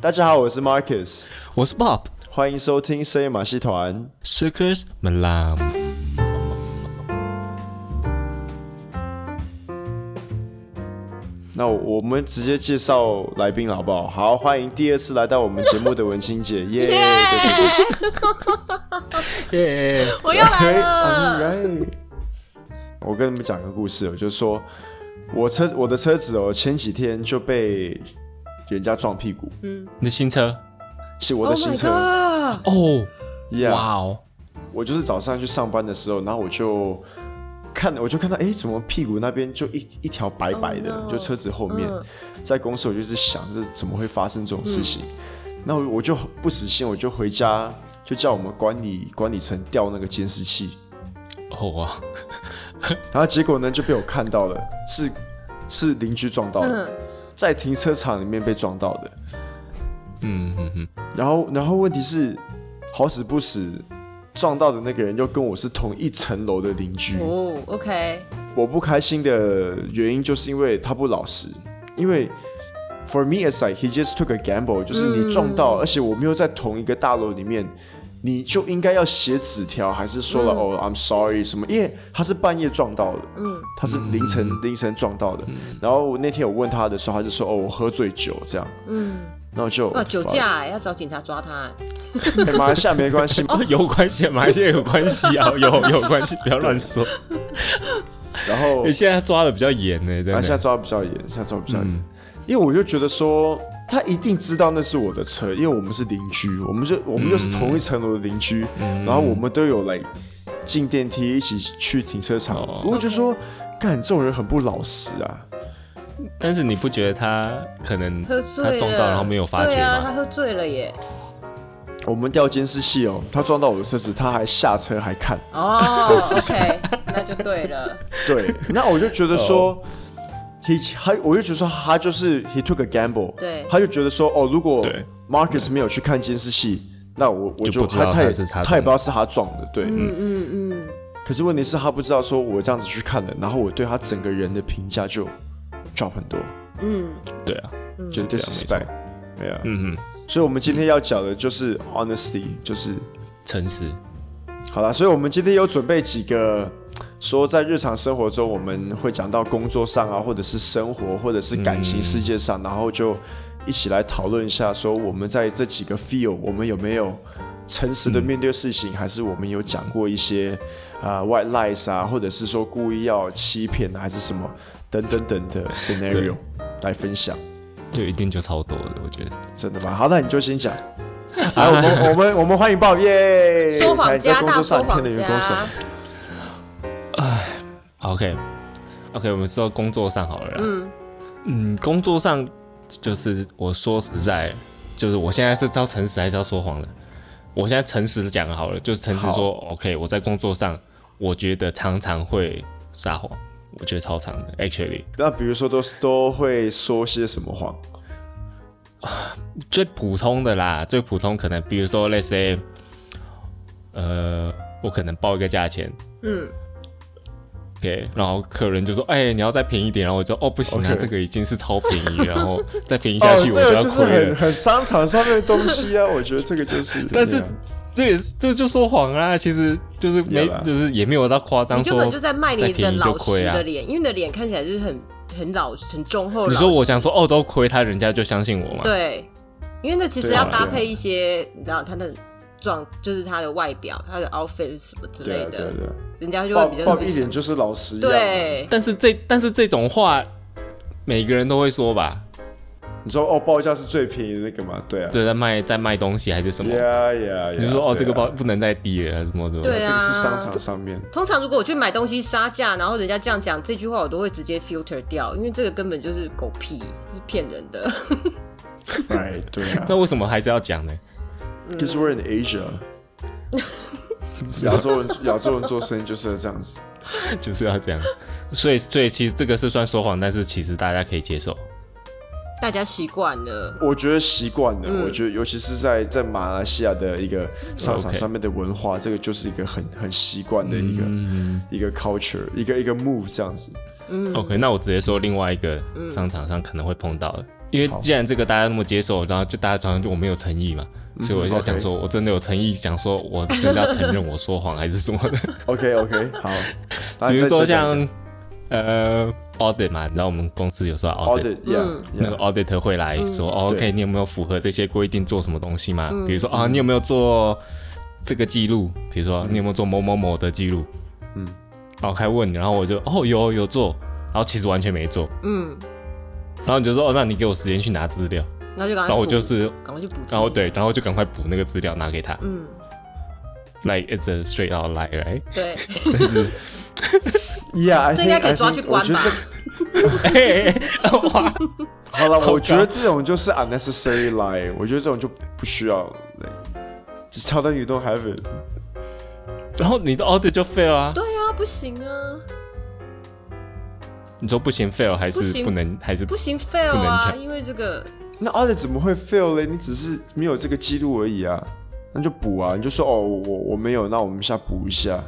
大家好，我是 Marcus，我是 Bob，欢迎收听深夜马戏团 Circus Malam。那我们直接介绍来宾好不好？好，欢迎第二次来到我们节目的文青姐，耶！耶！我又来了。Right. 我跟你们讲个故事，我就说我车我的车子哦，前几天就被人家撞屁股。嗯，你的新车是我的新车哦。哇哦！我就是早上去上班的时候，然后我就。看，我就看到，哎，怎么屁股那边就一一条白白的，oh, no. 就车子后面，uh. 在公司我就是想着怎么会发生这种事情，那、嗯、我就不死心，我就回家就叫我们管理管理层调那个监视器，哦哇，然后结果呢就被我看到了，是是邻居撞到的，uh. 在停车场里面被撞到的，嗯嗯嗯，然后然后问题是好死不死。撞到的那个人又跟我是同一层楼的邻居哦，OK。我不开心的原因就是因为他不老实，因为 for me it's like he just took a gamble，就是你撞到，嗯、而且我没有在同一个大楼里面，你就应该要写纸条，还是说了、嗯、哦 I'm sorry 什么？因为他是半夜撞到的，嗯，他是凌晨、嗯、凌晨撞到的。嗯、然后那天我问他的时候，他就说哦我喝醉酒这样，嗯。然后就酒驾，哎，要找警察抓他。欸、马来西亚没关系 哦，有关系，马来西亚有关系啊，有有关系，不要乱说。然后你现在抓的比较严呢，现在抓的比较严，现在抓的比较严。嗯、因为我就觉得说，他一定知道那是我的车，因为我们是邻居，我们就我们就是同一层楼的邻居，嗯、然后我们都有来进电梯一起去停车场。哦、我就说，干.这种人很不老实啊。但是你不觉得他可能他撞到然后没有发觉吗？对啊，他喝醉了耶。我们调监视器哦，他撞到我的车子，他还下车还看。哦，OK，那就对了。对，那我就觉得说，he 他，我就觉得说他就是 he took a gamble。对，他就觉得说，哦，如果 Marcus 没有去看监视器，那我我就他他也他也不知道是他撞的。对，嗯嗯嗯。可是问题是，他不知道说我这样子去看了，然后我对他整个人的评价就。drop 很多，嗯，对啊，就 disrespect，对啊，嗯嗯，所以我们今天要讲的就是 honesty，就是诚实。好了，所以我们今天有准备几个，说在日常生活中我们会讲到工作上啊，或者是生活，或者是感情世界上，嗯、然后就一起来讨论一下，说我们在这几个 field，我们有没有诚实的面对事情，嗯、还是我们有讲过一些啊、uh, white lies 啊，或者是说故意要欺骗还是什么？等等等的 scenario 来分享，就一定就超多的，我觉得真的吗？好，那你就先讲。来，我们我们我们欢迎 Bob 耶！说谎家大说谎家。哎，OK OK，我们说工作上好了。嗯嗯，工作上就是我说实在，就是我现在是招诚实还是要说谎的？我现在诚实讲好了，就是诚实说 OK。我在工作上，我觉得常常会撒谎。我觉得超常的，actually。那比如说，都是都会说些什么谎？最普通的啦，最普通可能，比如说，let's say，呃，我可能报一个价钱，嗯，OK，然后客人就说，哎，你要再便宜一点，然后我就，哦，不行啊.这个已经是超便宜，然后 再便宜下去我就要亏了。哦，这个就是很很商场上面的东西啊，我觉得这个就是，但是。这也是，这就说谎啊！其实就是没，就是也没有到夸张说。你根本就在卖你的老实的脸，因为你的脸看起来就是很很老实、很忠厚。你说我想说哦，都亏他，人家就相信我嘛？对，因为那其实要搭配一些，你知道他的状，就是他的外表、他的 outfit 什么之类的，对对对，人家就会比较一点就是老实。对，但是这但是这种话，每个人都会说吧。你说哦，报价是最便宜的那个吗？对啊，对，在卖在卖东西还是什么？呀呀！你说哦，这个包不能再低了，什么什么？对啊，这个是商场上面。通常如果我去买东西杀价，然后人家这样讲这句话，我都会直接 filter 掉，因为这个根本就是狗屁，是骗人的。哎，对啊。那为什么还是要讲呢？Because we're in Asia。亚洲人，亚洲人做生意就是要这样子，就是要这样。所以，所以其实这个是算说谎，但是其实大家可以接受。大家习惯了，我觉得习惯了。嗯、我觉得，尤其是在在马来西亚的一个商场上面的文化.这个就是一个很很习惯的一个、嗯、一个 culture，一个一个 move 这样子。嗯，OK，那我直接说另外一个商场上可能会碰到的，因为既然这个大家那么接受，然后就大家常常就我没有诚意嘛，嗯、所以我要讲说我真的有诚意，讲说我真的要承认我说谎还是什么的。OK OK，好。比如说像呃 audit 嘛，然后我们公司有时候 audit，, audit、嗯、那个 auditor 会来说、，OK，你有没有符合这些规定做什么东西嘛？嗯、比如说啊，你有没有做这个记录？比如说你有没有做某某某的记录？嗯，然后开问，然后我就哦有有做，然后其实完全没做。嗯。然后你就说哦，那你给我时间去拿资料，然后就赶快，然后我就是赶快去补，然后对，然后就赶快补那个资料拿给他。嗯，like it's a straight out lie, right？对，但 是，Yeah，这应该可以抓去关吧？哇，好了，我觉得这种就是 unnecessary lie，我觉得这种就不需要，like，just tell them you don't have it。然后你的 audit 就 fail 啊？对啊，不行啊。你说不行 fail 还是不能不还是不行 fail 啊？因为这个那 audit 怎么会 fail 嘞？你只是没有这个记录而已啊，那就补啊！你就说哦，我我没有，那我们现在补一下。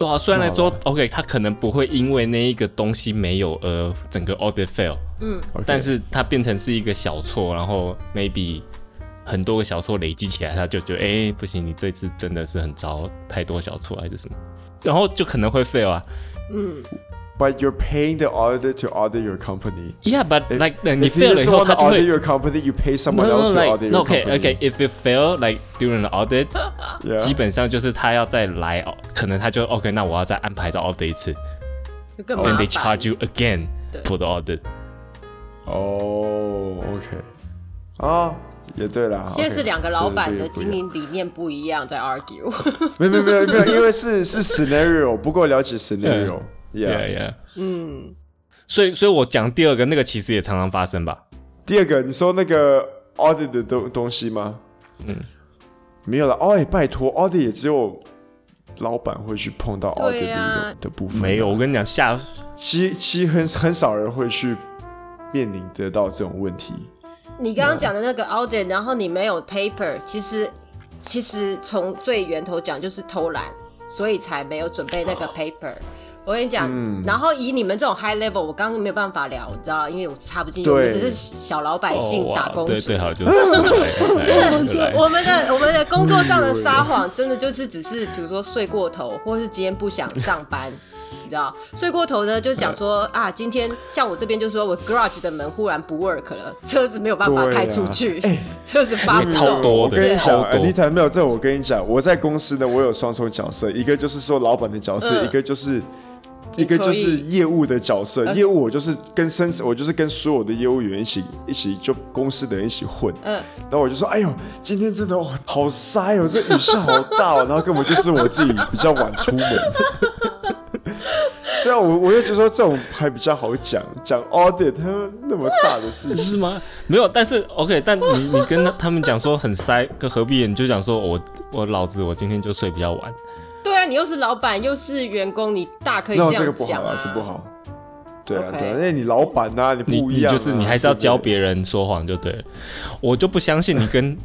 哇，虽然来说 OK，他可能不会因为那一个东西没有而整个 audit fail，嗯，但是它变成是一个小错，然后 maybe 很多个小错累积起来，他就觉得哎、欸、不行，你这次真的是很糟，太多小错还是什么，然后就可能会 fail 啊，嗯。But you're paying the auditor to audit your company. Yeah, but if, like 你 fail 了以后，他就会 audit your company. You pay someone else to audit your company. Okay, okay. If you fail, like during the audit, 基本上就是他要再来，可能他就 OK。那我要再安排再 audit 一次。Then they charge you again for the audit. 哦，OK。啊，也对啦。现在是两个老板的经营理念不一样，在 argue。没有没有没有没有，因为是是 scenario，不够了解 scenario。 Yeah, yeah. 嗯，所以，所以我讲第二个那个其实也常常发生吧。第二个，你说那个 audit 的东东西吗？嗯，没有了。哎，拜托，audit 也只有老板会去碰到 audit 的的部分。没有，我跟你讲，下其其很很少人会去面临得到这种问题。你刚刚讲的那个 audit，然后你没有 paper，其实其实从最源头讲就是偷懒，所以才没有准备那个 paper。我跟你讲，嗯、然后以你们这种 high level，我刚刚没有办法聊，你知道，因为我插不进去，对我们只是小老百姓打工族。对，最好就是。我们的我们的工作上的撒谎，真的就是只是，比如说睡过头，或是今天不想上班，你知道，睡过头呢，就讲说啊，今天像我这边就说我 garage 的门忽然不 work 了，车子没有办法开出去，啊、车子发不动。超多的，我跟你讲，你才没有这，我跟你讲，我在公司呢，我有双重角色，一个就是说老板的角色，嗯、一个就是。一个就是业务的角色，业务我就是跟生，我就是跟所有的业务员一起一起就公司的人一起混。嗯，然后我就说，哎呦，今天真的好塞哦，这雨下好大哦，然后根本就是我自己比较晚出门。这样我我就觉得说这种还比较好讲，讲 audit 他那么大的事情是吗？没有，但是 OK，但你你跟他们讲说很塞，跟何必？你就讲说我我老子我今天就睡比较晚。你又是老板又是员工，你大可以这样讲啊。这不好啊，这不好。对啊，对啊，因为你老板呐，你不一样，就是你还是要教别人说谎就对了。我就不相信你跟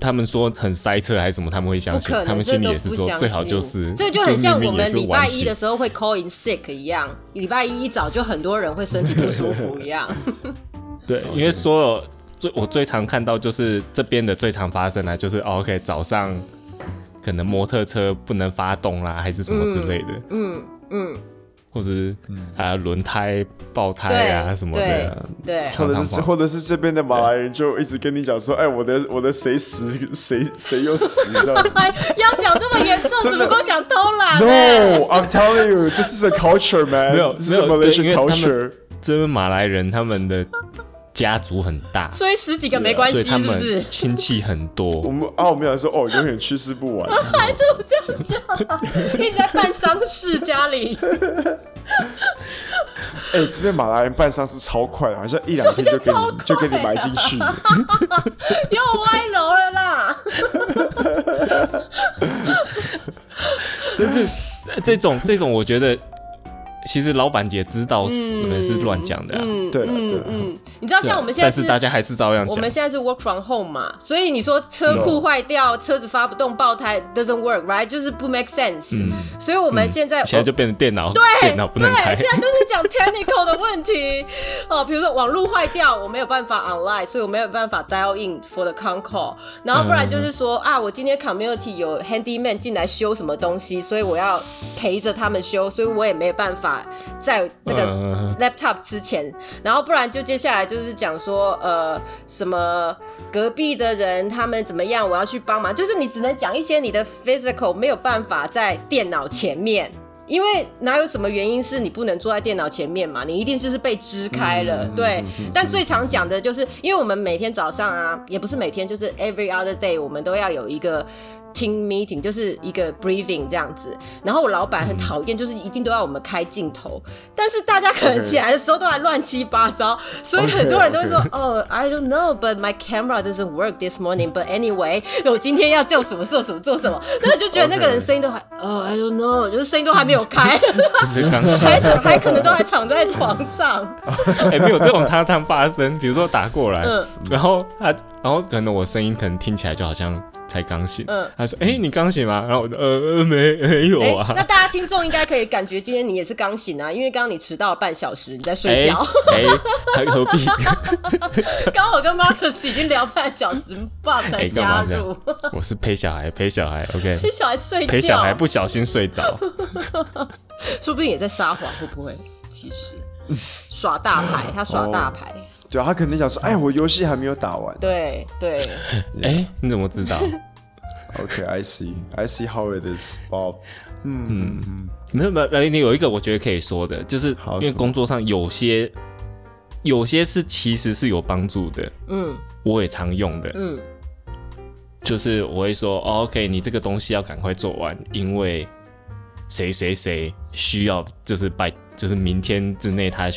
他们说很塞车还是什么，他们会相信。他们心里也是说最好就是。这就很像我们礼拜一的时候会 call in sick 一样，礼拜一一早就很多人会身体不舒服一样。对，因为所有最我最常看到就是这边的最常发生的，就是 OK 早上。可能摩托车不能发动啦，还是什么之类的，嗯嗯，或者是啊轮胎爆胎啊什么的，对，或者是或者是这边的马来人就一直跟你讲说，哎，我的我的谁死谁谁又死这样，要讲这么严重，只不过想偷懒。No，I'm telling you, this is a culture, man. 没有没有，Malaysian culture，这边马来人他们的。家族很大，所以十几个没关系，是不是？亲戚很多。我们啊，我们俩说哦，永远去世不完。还这么这样讲，一直在办丧事，家里。哎，这边马来人办丧事超快，好像一两天就给你就给你埋进去。又歪楼了啦！但是这种这种，我觉得。其实老板也知道你们是乱讲的，嗯，对，嗯嗯，你知道道像我们现在是，但是大家还是照样讲。我们现在是 work from home 嘛，所以你说车库坏掉，车子发不动，爆胎 doesn't work，right？就是不 make sense。嗯，所以我们现在现在就变成电脑，对，电脑不能开。现在都是讲 technical 的问题哦，比如说网络坏掉，我没有办法 online，所以我没有办法 dial in for the con call。然后不然就是说啊，我今天 community 有 handyman 进来修什么东西，所以我要陪着他们修，所以我也没有办法在那个 laptop 之前。然后不然就接下来就是讲说，呃，什么隔壁的人他们怎么样，我要去帮忙。就是你只能讲一些你的 physical 没有办法在电脑前面，因为哪有什么原因是你不能坐在电脑前面嘛？你一定就是被支开了，对。但最常讲的就是，因为我们每天早上啊，也不是每天，就是 every other day，我们都要有一个。Team meeting 就是一个 briefing 这样子，然后我老板很讨厌，就是一定都要我们开镜头，但是大家可能起来的时候都还乱七八糟，所以很多人都会说，哦，I don't know，but my camera doesn't work this morning，but anyway，我今天要做什么做什么做什么，那就觉得那个人声音都还，哦，I don't know，就是声音都还没有开，就是刚还还可能都还躺在床上，哎，没有这种常常发生，比如说打过来，然后他，然后可能我声音可能听起来就好像。才刚醒，嗯，他说：“哎、欸，你刚醒吗？”然后我就呃没没有啊、欸。那大家听众应该可以感觉今天你也是刚醒啊，因为刚刚你迟到了半小时，你在睡觉。哎、欸，还、欸、何必？刚好跟 Marcus 已经聊半小时，爸才加入。欸、我是陪小孩，陪小孩，OK。陪小孩睡觉，陪小孩不小心睡着，说不定也在撒谎，会不会？其实耍大牌，他耍大牌。哦对，他肯定想说：“哎，我游戏还没有打完。”对对，哎，你怎么知道？OK，I see，I see how it is, Bob。嗯嗯嗯，没有没有，你有一个我觉得可以说的，就是因为工作上有些有些是其实是有帮助的。嗯，我也常用的。嗯，就是我会说：“OK，你这个东西要赶快做完，因为谁谁谁需要，就是拜，就是明天之内他。”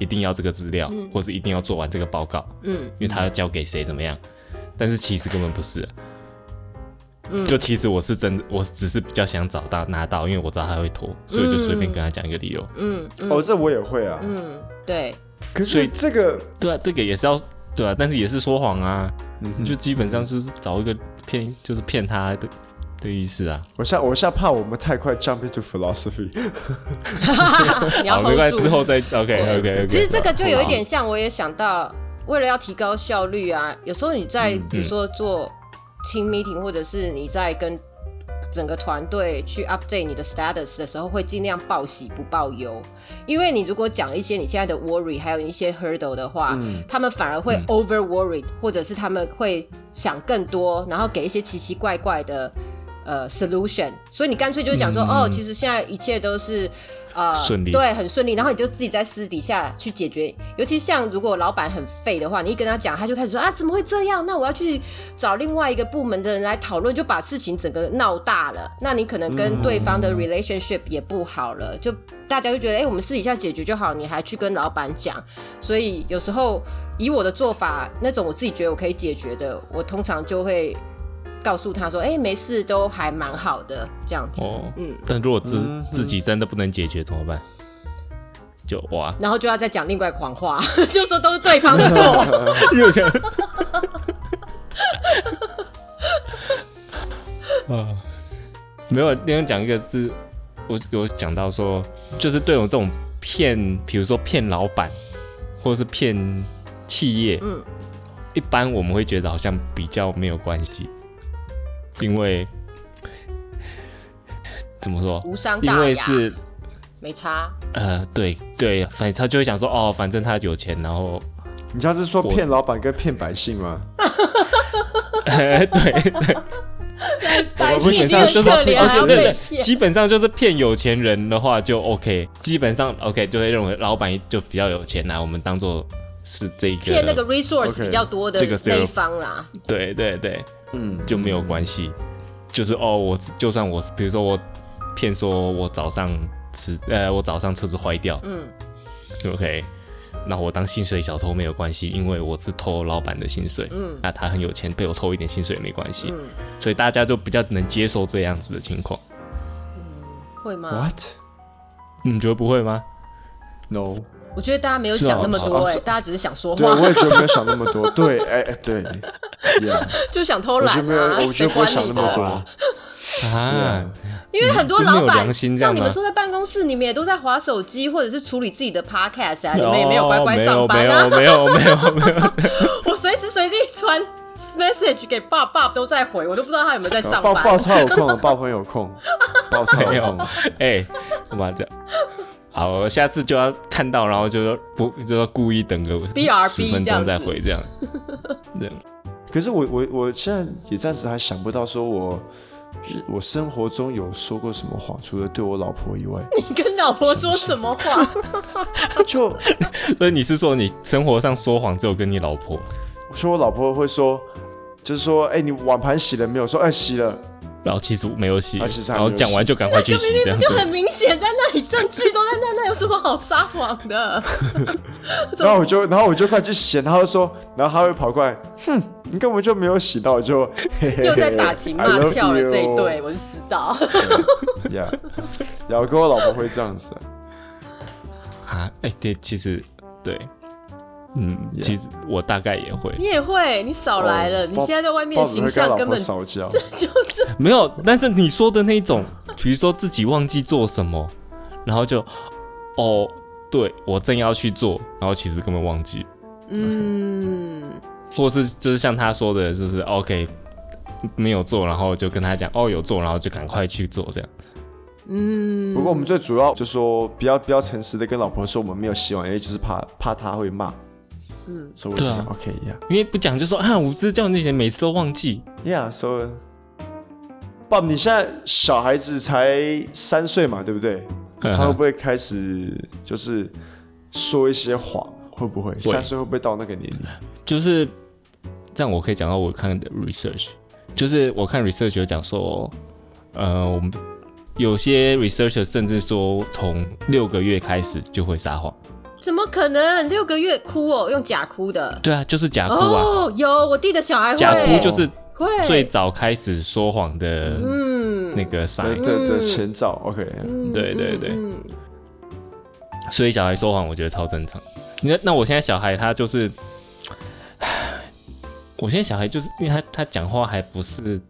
一定要这个资料，嗯、或是一定要做完这个报告，嗯，因为他要交给谁怎么样？但是其实根本不是，嗯，就其实我是真的，我只是比较想找到拿到，因为我知道他会拖，所以就随便跟他讲一个理由，嗯，嗯。哦，这我也会啊，嗯，对，可是这个，对啊，这个也是要，对啊，但是也是说谎啊，嗯，就基本上就是找一个骗，就是骗他的。的意思啊，我下我现在怕我们太快 jump into philosophy，你要 hold 住，之后再 OK OK OK。其实这个就有一点像，我也想到，为了要提高效率啊，有时候你在比如说做 team meeting，或者是你在跟整个团队去 update 你的 status 的时候，会尽量报喜不报忧，因为你如果讲一些你现在的 worry，还有一些 hurdle 的话，嗯、他们反而会 over worried，或者是他们会想更多，然后给一些奇奇怪怪的。呃，solution，所以你干脆就讲说，嗯、哦，其实现在一切都是呃顺利，对，很顺利，然后你就自己在私底下去解决。尤其像如果老板很废的话，你一跟他讲，他就开始说啊，怎么会这样？那我要去找另外一个部门的人来讨论，就把事情整个闹大了。那你可能跟对方的 relationship 也不好了，嗯、就大家就觉得，哎、欸，我们私底下解决就好，你还去跟老板讲。所以有时候以我的做法，那种我自己觉得我可以解决的，我通常就会。告诉他说：“哎、欸，没事，都还蛮好的，这样子。哦、嗯，但如果自、嗯、自己真的不能解决怎么办？就哇，然后就要再讲另外谎话，就说都是对方的错。又想 啊，没有，另外讲一个是，我有讲到说，就是对我这种骗，比如说骗老板，或者是骗企业，嗯，一般我们会觉得好像比较没有关系。”因为怎么说？无伤大雅，因为是没差。呃，对对，反正他就会想说，哦，反正他有钱，然后你要是说骗老板跟骗百姓吗？对对，百姓基本上就是对对，基本上就是骗有钱人的话就 OK，基本上 OK 就会认为老板就比较有钱啦，我们当做是这个骗那个 resource 比较多的这个那一方啦。对对对。嗯，就没有关系，就是哦，我就算我，比如说我骗说我早上吃，呃，我早上车子坏掉，嗯，OK，那我当薪水小偷没有关系，因为我是偷老板的薪水，嗯，那他很有钱，被我偷一点薪水也没关系，嗯，所以大家就比较能接受这样子的情况，嗯，会吗？What？你觉得不会吗？No。我觉得大家没有想那么多，哎，大家只是想说话。对，我也觉得没有想那么多。对，哎哎，对，就想偷懒啊。我觉得不会想那么多啊。因为很多老板像你们坐在办公室，你们也都在划手机，或者是处理自己的 podcast 啊，你们也没有乖乖上班啊。没有，没有，没有，我随时随地传 message 给爸爸都在回，我都不知道他有没有在上班。爸爸超有空，爸爸有空，爸爸 没有。哎，干嘛这样？好，我下次就要看到，然后就说不，就说故意等个十分钟再回这样。这样。可是我我我现在也暂时还想不到，说我我生活中有说过什么谎，除了对我老婆以外。你跟老婆说什么话？就所以你是说你生活上说谎只有跟你老婆？我说我老婆会说，就是说，哎、欸，你碗盘洗了没有？说，哎、欸，洗了。然后其实没有洗，有洗然后讲完就赶快去洗，明明就很明显，在那里证据都在那，那有什么好撒谎的？然后我就，然后我就快去洗，然后说，然后他会跑过来，哼，你根本就没有洗到，就嘿嘿嘿又在打情骂俏了这一对，我就知道。呀，然后跟我老婆会这样子啊？哎，对，其实对。嗯其实我大概也会，你也会，你少来了。Oh, 你现在在外面的形象根本少交，就是没有。但是你说的那种，比如说自己忘记做什么，然后就哦，对我正要去做，然后其实根本忘记。嗯，或是就是像他说的，就是 OK 没有做，然后就跟他讲哦有做，然后就赶快去做这样。嗯，不过我们最主要就是说，比较比较诚实的跟老婆说我们没有洗碗，因为就是怕怕他会骂。嗯，所以我就想 OK 呀，因为不讲就说啊，我知叫那些每次都忘记。Yeah，so，爸，你现在小孩子才三岁嘛，对不对？他会不会开始就是说一些谎？会不会三岁会不会到那个年龄？就是这样，我可以讲到我看的 research，就是我看 research 有讲说，呃，我们有些 researcher 甚至说从六个月开始就会撒谎。怎么可能六个月哭哦？用假哭的？对啊，就是假哭啊。哦，有我弟的小孩会假哭，就是最早开始说谎的，嗯，那个啥，对对对，前兆。OK，对对对。所以小孩说谎，我觉得超正常。那那我现在小孩他就是，我现在小孩就是因为他他讲话还不是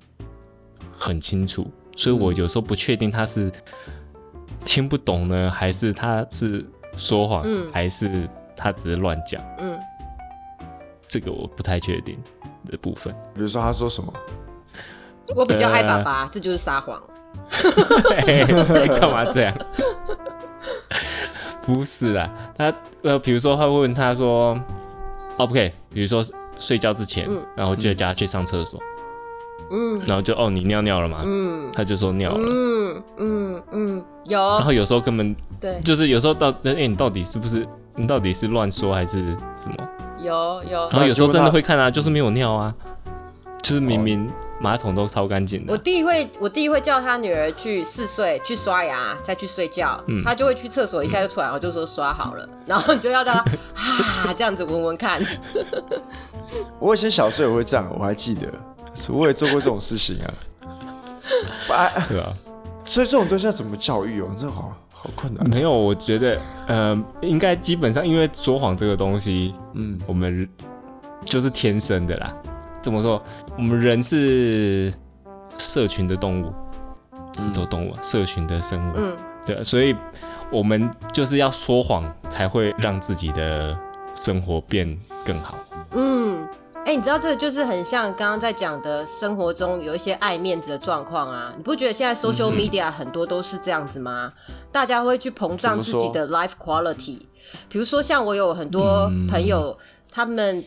很清楚，所以我有时候不确定他是听不懂呢，还是他是。说谎、嗯，还是他只是乱讲？嗯，这个我不太确定的部分。比如说他说什么？我比较爱爸爸，呃、这就是撒谎。干嘛这样？不是啊，他呃，比如说他会问他说，OK，比如说睡觉之前，嗯、然后就叫他去上厕所。嗯，然后就哦，你尿尿了吗？嗯，他就说尿了。嗯嗯嗯，有。然后有时候根本对，就是有时候到哎、欸，你到底是不是？你到底是乱说还是什么？有有。然后有时候真的会看啊，就是没有尿啊，就是明明马桶都超干净的。我弟会，我弟会叫他女儿去四岁去刷牙，再去睡觉。嗯。他就会去厕所一下就出来，然后就说刷好了，然后你就要让他 啊这样子闻闻看。我以前小时候也会这样，我还记得。我也做过这种事情 啊，对啊，所以这种东西要怎么教育哦？真的好好困难。没有，我觉得，呃，应该基本上，因为说谎这个东西，嗯，我们就是天生的啦。怎么说？我们人是社群的动物，是做动物，社群的生物，嗯，对，所以我们就是要说谎，才会让自己的生活变更好。嗯。哎、欸，你知道这个就是很像刚刚在讲的生活中有一些爱面子的状况啊？你不觉得现在 social media 很多都是这样子吗？嗯、大家会去膨胀自己的 life quality。比如说，像我有很多朋友，嗯、他们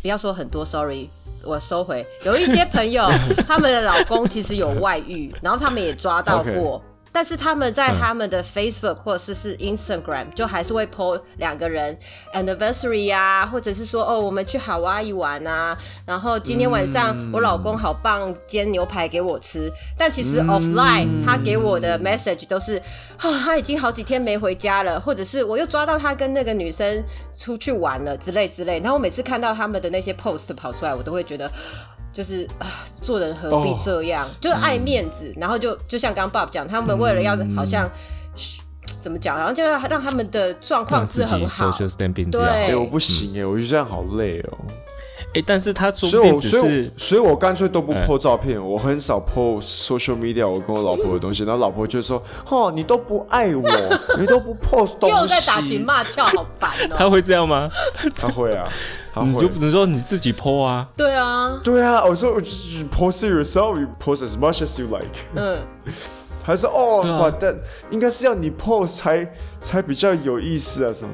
不要说很多，sorry，我收回。有一些朋友，他们的老公其实有外遇，然后他们也抓到过。但是他们在他们的 Facebook 或者是是 Instagram，就还是会 po 两个人 anniversary 啊，或者是说哦，我们去夏威夷玩啊，然后今天晚上我老公好棒，煎牛排给我吃。但其实 offline 他给我的 message 都是，啊，他已经好几天没回家了，或者是我又抓到他跟那个女生出去玩了之类之类。然后我每次看到他们的那些 post 跑出来，我都会觉得。就是啊，做人何必这样？Oh, 就是爱面子，嗯、然后就就像刚刚 Bob 讲，他们为了要好像、嗯、怎么讲？然后就要让他们的状况是很好。对，我不行哎、欸，我觉得这样好累哦。哎、欸，但是他说不定只是，所以，所以，所以我干脆都不 po 照片，欸、我很少 po social media 我跟我老婆的东西，然后老婆就说：“哦，你都不爱我，你都不 post 东西。”又在打情骂俏，好烦哦。他会这样吗？他会啊，他会你就不能说你自己 po 啊？对啊，对啊，我说我 post yourself，you post as much as you like。嗯，还是哦，哇、啊，但应该是要你 post 才才比较有意思啊，什么？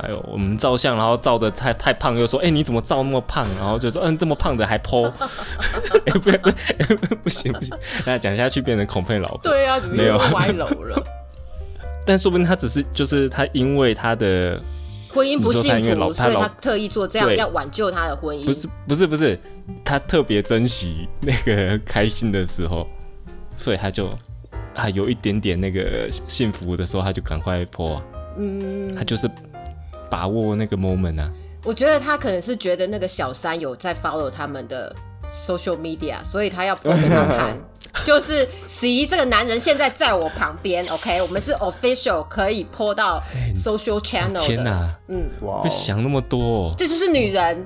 哎呦，我们照相，然后照的太太胖，又说，哎、欸，你怎么照那么胖？然后就说，嗯，这么胖的还欸、不不、欸、不行不行，那讲下去变成恐配老婆。对啊，怎么又歪楼了？但说不定他只是就是他因为他的婚姻不幸福，老所以他特意做这样要挽救他的婚姻。不是不是不是，他特别珍惜那个开心的时候，所以他就啊有一点点那个幸福的时候，他就赶快 po 啊。嗯，他就是。把握那个 moment 啊！我觉得他可能是觉得那个小三有在 follow 他们的 social media，所以他要给他看。就是十一这个男人现在在我旁边，OK，我们是 official 可以 po 到 social channel 的。天哪，嗯，哇，想那么多，这就是女人。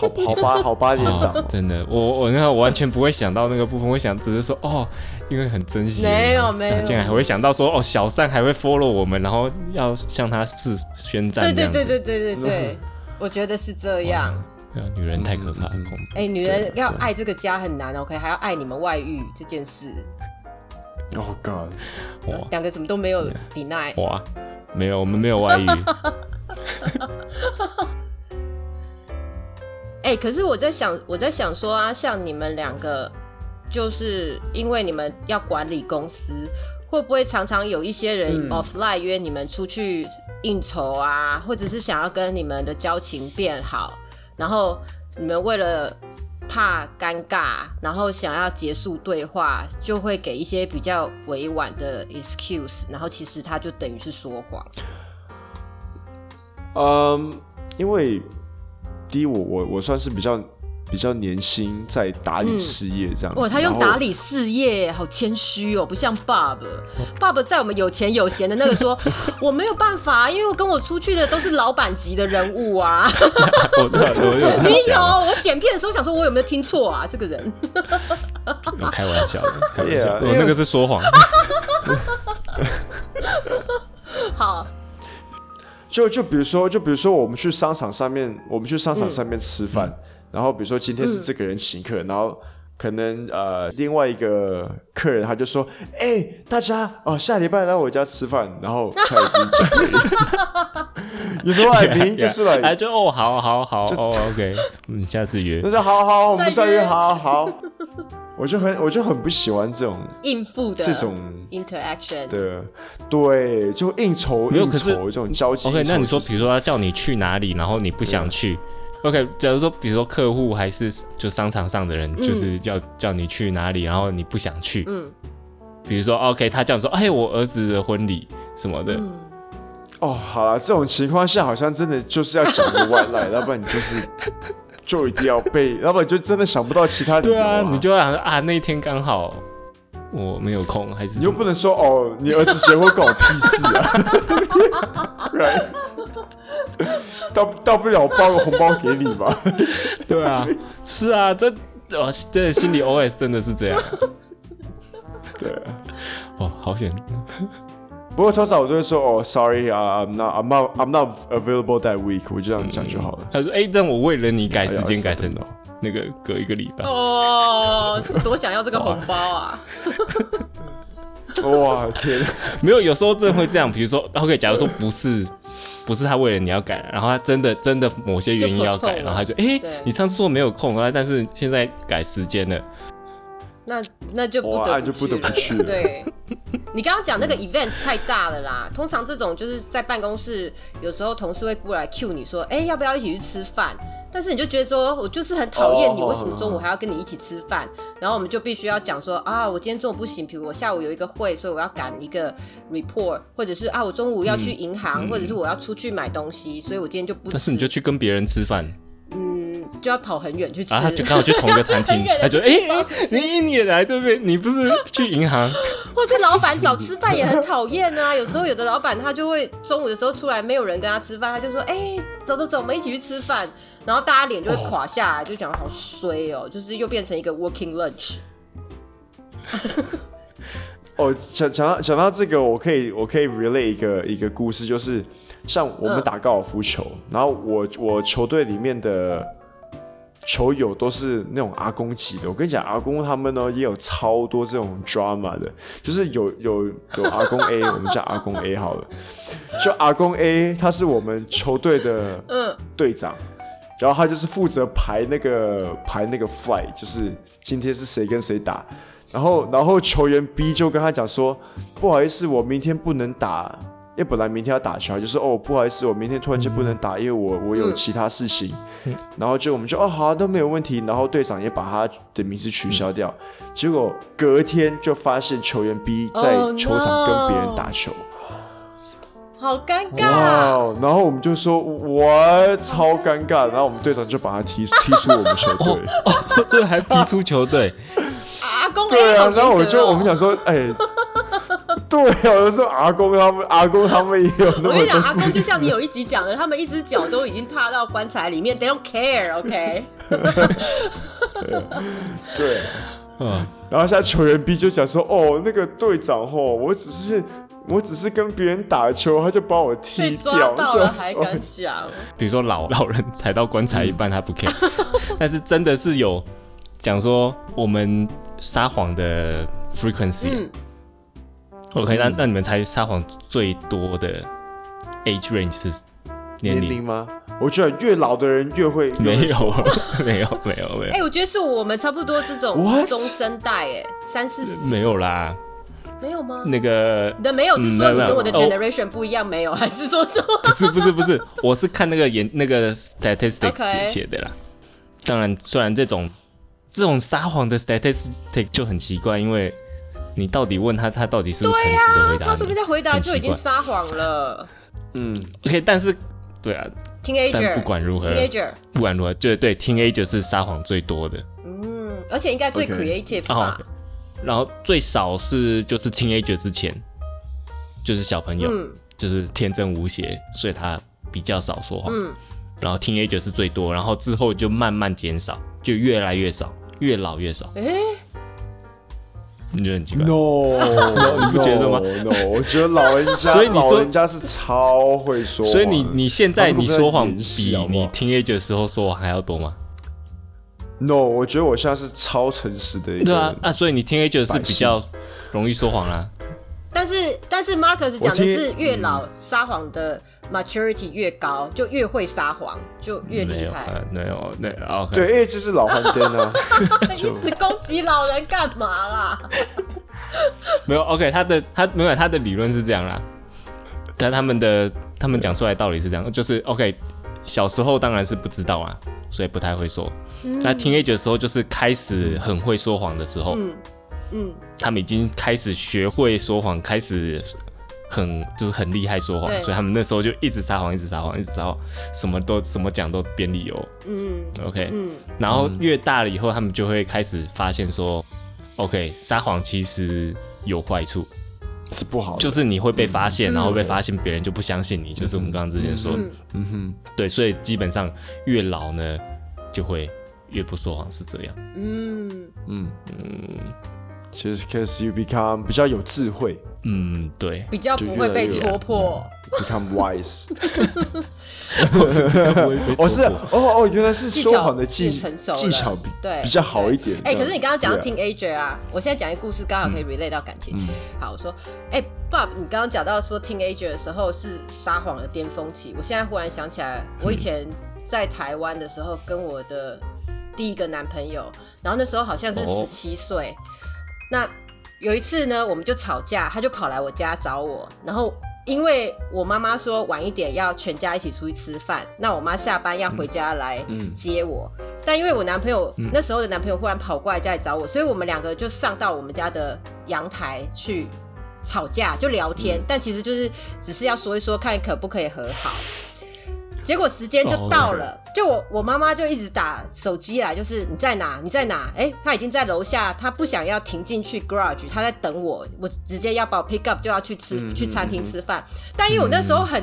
好好八好八点档，真的，我我那我完全不会想到那个部分，我想只是说哦，因为很珍惜，没有没有，竟然还会想到说哦，小三还会 follow 我们，然后要向他示宣战，对对对对对对对，我觉得是这样。女人太可怕，很恐怖。哎，女人要爱这个家很难，OK，还要爱你们外遇这件事。Oh God！哇，两个怎么都没有 deny？哇，没有，我们没有外遇。哎，可是我在想，我在想说啊，像你们两个，就是因为你们要管理公司，会不会常常有一些人 offline 约你们出去应酬啊，或者是想要跟你们的交情变好？然后你们为了怕尴尬，然后想要结束对话，就会给一些比较委婉的 excuse，然后其实他就等于是说谎。嗯，因为第一，我我我算是比较。比较年轻，在打理事业这样子。哇，他用打理事业，好谦虚哦，不像爸爸。爸爸在我们有钱有闲的那个说，我没有办法，因为我跟我出去的都是老板级的人物啊。我知道，我有。你有？我剪片的时候想说，我有没有听错啊？这个人。我开玩笑的，开玩笑。我那个是说谎。好。就就比如说，就比如说，我们去商场上面，我们去商场上面吃饭。嗯然后比如说今天是这个人请客，嗯、然后可能呃另外一个客人他就说，哎、欸，大家哦下礼拜来我家吃饭，然后他已经讲，有时候明明就是来，哎就哦好好好哦 OK，嗯下次约，那就好好我们再约好好，我就很我就很不喜欢这种应付的这种 interaction 的，对，就应酬应酬这种交际。OK，那你说比如说他叫你去哪里，然后你不想去。OK，假如说，比如说客户还是就商场上的人，嗯、就是叫叫你去哪里，然后你不想去。嗯，比如说 OK，他叫你说，哎，我儿子的婚礼什么的。嗯、哦，好了，这种情况下好像真的就是要讲个外来，要不然你就是就一定要背，要不然你就真的想不到其他理由、啊。对啊，你就要想说啊，那一天刚好我没有空，还是你又不能说哦，你儿子结婚关我屁事啊。Right. 大大不了我包个红包给你吧。对啊，是啊，这哦，这心里 OS 真的是这样。对啊，哦，好险。不过通常我都会说哦，Sorry 啊，I'm not, I'm not, I'm not available that week。我就这样讲就好了。他说，哎，但我为了你改时间改成那个隔一个礼拜。哦，多想要这个红包啊！哇天，没有，有时候真的会这样。比如说，OK，假如说不是。不是他为了你要改，然后他真的真的某些原因要改，然后他就哎，欸、你上次说没有空啊，但是现在改时间了，那那就不得就不得不去了。对，你刚刚讲那个 event 太大了啦，通常这种就是在办公室，有时候同事会过来 cue 你说，哎、欸，要不要一起去吃饭？但是你就觉得说，我就是很讨厌你，为什么中午还要跟你一起吃饭？Oh, oh, oh, oh. 然后我们就必须要讲说啊，我今天中午不行，比如我下午有一个会，所以我要赶一个 report，或者是啊，我中午要去银行，嗯、或者是我要出去买东西，所以我今天就不吃。但是你就去跟别人吃饭，嗯，就要跑很远去吃，啊，就刚好去同一个餐厅，他就哎，你你也来这边，你不是去银行？或是老板找吃饭也很讨厌啊。有时候有的老板他就会中午的时候出来，没有人跟他吃饭，他就说：“哎、欸，走走走，我们一起去吃饭。”然后大家脸就会垮下来，就讲好衰哦，就是又变成一个 working lunch。哦，讲讲到讲到这个，我可以我可以 relate 一个一个故事，就是像我们打高尔夫球，嗯、然后我我球队里面的球友都是那种阿公级的。我跟你讲，阿公他们呢也有超多这种 drama 的，就是有有有阿公 A，我们叫阿公 A 好了，就阿公 A 他是我们球队的队长，嗯、然后他就是负责排那个排那个 flight，就是今天是谁跟谁打。然后，然后球员 B 就跟他讲说：“不好意思，我明天不能打，因为本来明天要打球，就是哦，不好意思，我明天突然间不能打，因为我我有其他事情。嗯”然后就我们就哦好啊，都没有问题。然后队长也把他的名字取消掉。嗯、结果隔天就发现球员 B 在球场跟别人打球，oh, 好尴尬。然后我们就说：“我超尴尬。”然后我们队长就把他踢踢出我们球队。哦，哦，这个还踢出球队。对啊，然后我就我们想说，哎、欸，对有的时候阿公他们阿公他们也有那。我跟你讲，阿公就像你有一集讲的，他们一只脚都已经踏到棺材里面，they don't care，OK？、Okay? 对，嗯，然后现在球员 B 就讲说，哦，那个队长哦，我只是我只是跟别人打球，他就把我踢掉，抓到了还敢讲？比如说老老人踩到棺材一半，他不 care，、嗯、但是真的是有讲说我们。撒谎的 frequency，嗯，OK，那那你们猜撒谎最多的 age range 是年龄吗？我觉得越老的人越会，没有，没有，没有，没有。哎，我觉得是我们差不多这种中生代，哎，三四十，没有啦，没有吗？那个的没有是说你跟我的 generation 不一样，没有，还是说什么？不是，不是，不是，我是看那个研那个 statistics 写的啦。当然，虽然这种。这种撒谎的 statistic 就很奇怪，因为你到底问他，他到底是不是诚实的回答？他是不是在回答就已经撒谎了？嗯，OK，但是对啊，teenager，但不管如何，teenager，不管如何，就对，teenager 是撒谎最多的。嗯，而且应该最 creative 吧。然后最少是就是 teenager 之前，就是小朋友，就是天真无邪，所以他比较少说谎。嗯，然后 teenager 是最多，然后之后就慢慢减少，就越来越少。越老越少，哎、欸，你觉得很奇怪？No，你不觉得吗？No，我觉得老人家，所以你说老人家是超会说谎，所以你你现在你说谎比你 teenage 的时候说谎还要多吗？No，我觉得我现在是超诚实的一个。对啊，啊，所以你 teenage 是比较容易说谎啊。但是但是 Marcus 讲的是越老撒谎的 maturity 越高，就越会撒谎，就越厉害。没有，那 OK。对，因为就是老黄癫啊。一直攻击老人干嘛啦？没有 OK，他的他没有他的理论是这样啦。但他们的他们讲出来道理是这样，就是 OK。小时候当然是不知道啊，所以不太会说。嗯、那 teenage 的时候就是开始很会说谎的时候。嗯嗯，他们已经开始学会说谎，开始很就是很厉害说谎，所以他们那时候就一直撒谎，一直撒谎，一直撒谎，什么都什么讲都编理由。嗯，OK，嗯，然后越大了以后，他们就会开始发现说，OK，撒谎其实有坏处，是不好，就是你会被发现，嗯、然后被发现，别人就不相信你，嗯、就是我们刚刚之前说的，嗯，嗯哼，对，所以基本上越老呢，就会越不说谎，是这样。嗯。嗯。嗯。嗯其实，cause you become 比较有智慧，嗯，对，比较不会被戳破，become wise。我是哦哦，原来是说谎的技技巧比对比较好一点。哎，可是你刚刚讲到 teenager 啊，我现在讲一个故事，刚好可以 relate 到感情。好，我说，哎，Bob，你刚刚讲到说 teenager 的时候是撒谎的巅峰期，我现在忽然想起来，我以前在台湾的时候，跟我的第一个男朋友，然后那时候好像是十七岁。那有一次呢，我们就吵架，他就跑来我家找我，然后因为我妈妈说晚一点要全家一起出去吃饭，那我妈下班要回家来接我，嗯嗯、但因为我男朋友、嗯、那时候的男朋友忽然跑过来家里找我，所以我们两个就上到我们家的阳台去吵架，就聊天，嗯、但其实就是只是要说一说，看可不可以和好。结果时间就到了，就我我妈妈就一直打手机来，就是你在哪？你在哪？哎、欸，她已经在楼下，她不想要停进去 garage，她在等我，我直接要把我 pick up 就要去吃、嗯、去餐厅吃饭。但因为我那时候很。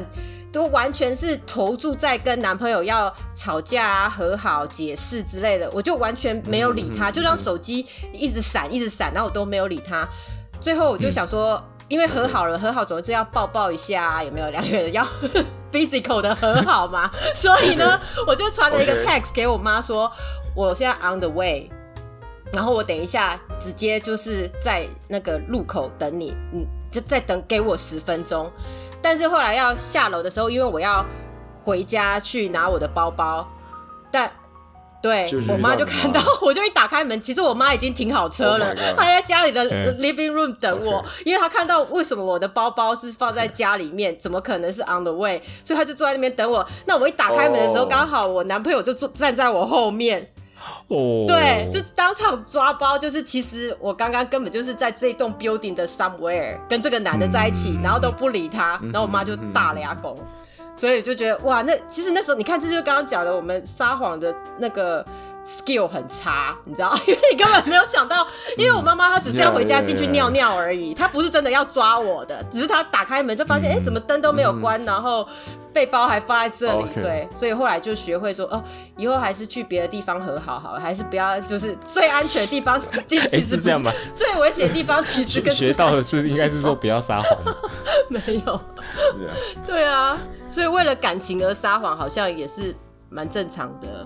都完全是投注在跟男朋友要吵架啊、和好、解释之类的，我就完全没有理他，就让手机一直闪、一直闪，然后我都没有理他。最后我就想说，因为和好了，和好总是要抱抱一下啊，有没有？两个人要 physical 的和好嘛？所以呢，我就传了一个 text 给我妈说，我现在 on the way，然后我等一下直接就是在那个路口等你，你就再等给我十分钟。但是后来要下楼的时候，因为我要回家去拿我的包包，但对我妈就看到，我就一打开门，其实我妈已经停好车了，她在家里的 living room 等我，因为她看到为什么我的包包是放在家里面，怎么可能是 on the way，所以她就坐在那边等我。那我一打开门的时候，刚好我男朋友就坐站在我后面。Oh. 对，就当场抓包，就是其实我刚刚根本就是在这栋 building 的 somewhere 跟这个男的在一起，嗯、然后都不理他，然后我妈就大俩拱，嗯、所以就觉得哇，那其实那时候你看，这就是刚刚讲的，我们撒谎的那个 skill 很差，你知道，因为你根本没有想到，因为我妈妈她只是要回家进去尿尿而已，她不是真的要抓我的，只是她打开门就发现，哎、怎么灯都没有关，嗯、然后。背包还放在这里对，所以后来就学会说，哦，以后还是去别的地方和好好了，还是不要，就是最安全的地方进去。其 实是这样吗？最危险的地方其实跟学到的是应该是说不要撒谎。没有。对啊，所以为了感情而撒谎，好像也是蛮正常的。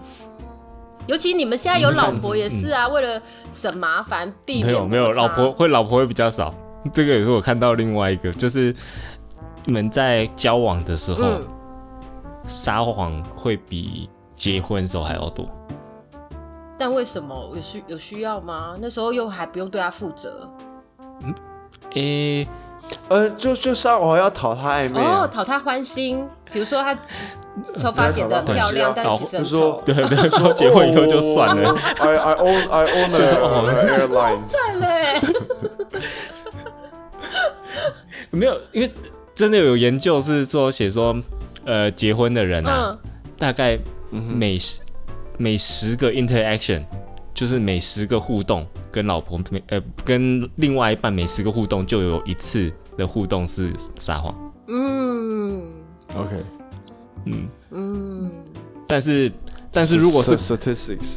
尤其你们现在有老婆也是啊，嗯、为了省麻烦，避免。没有没有，老婆会老婆会比较少。这个也是我看到另外一个，就是你们在交往的时候。嗯撒谎会比结婚的时候还要多，但为什么有需有需要吗？那时候又还不用对他负责。嗯，诶、欸，呃，就就撒谎要讨他爱哦，讨他欢心。比如说他头发剪得漂亮，但其实很丑。对对，说结婚以后就算了。I I own I own 是 airline。算了。没有，因为真的有研究是说写说。呃，结婚的人啊，嗯、大概每十、每十个 interaction，就是每十个互动，跟老婆每呃跟另外一半每十个互动就有一次的互动是撒谎。嗯，OK，嗯嗯，但是但是如果是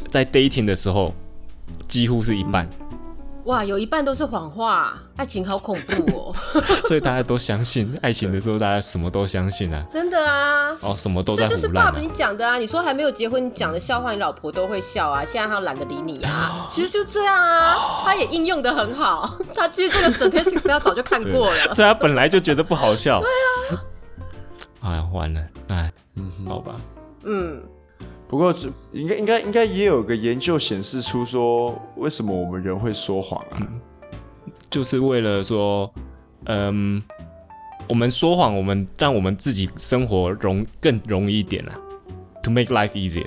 在 dating 的时候，几乎是一半。哇，有一半都是谎话，爱情好恐怖哦！所以大家都相信爱情的时候，大家什么都相信啊。真的啊！哦，什么都在、啊、这就是爸爸你讲的啊！你说还没有结婚，你讲的笑话，你老婆都会笑啊。现在她懒得理你啊。其实就这样啊，他也应用的很好。他其实这个 statistics 他早就看过了，所以他本来就觉得不好笑。对啊。哎呀，完了，哎，嗯，好吧，嗯。不过，应该应该应该也有个研究显示出说，为什么我们人会说谎啊？嗯，就是为了说，嗯，我们说谎，我们让我们自己生活容更容易一点啊，to make life easier，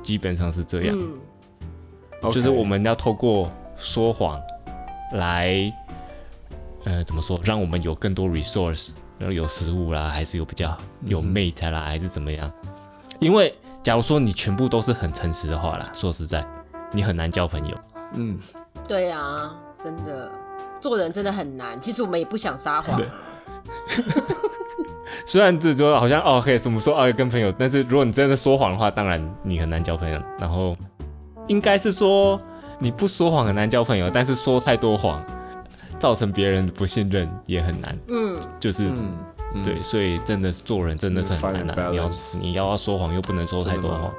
基本上是这样。嗯，就是我们要透过说谎来，呃，怎么说，让我们有更多 resource，然后有食物啦，还是有比较有 mate 啦，还是怎么样？因为假如说你全部都是很诚实的话啦，说实在，你很难交朋友。嗯，对啊，真的，做人真的很难。其实我们也不想撒谎。对 虽然这说好像哦，可以什么说哦跟朋友，但是如果你真的说谎的话，当然你很难交朋友。然后应该是说你不说谎很难交朋友，但是说太多谎，造成别人的不信任也很难。嗯，就是。嗯对，所以真的是做人真的是很难的。你要你要说谎又不能说太多谎。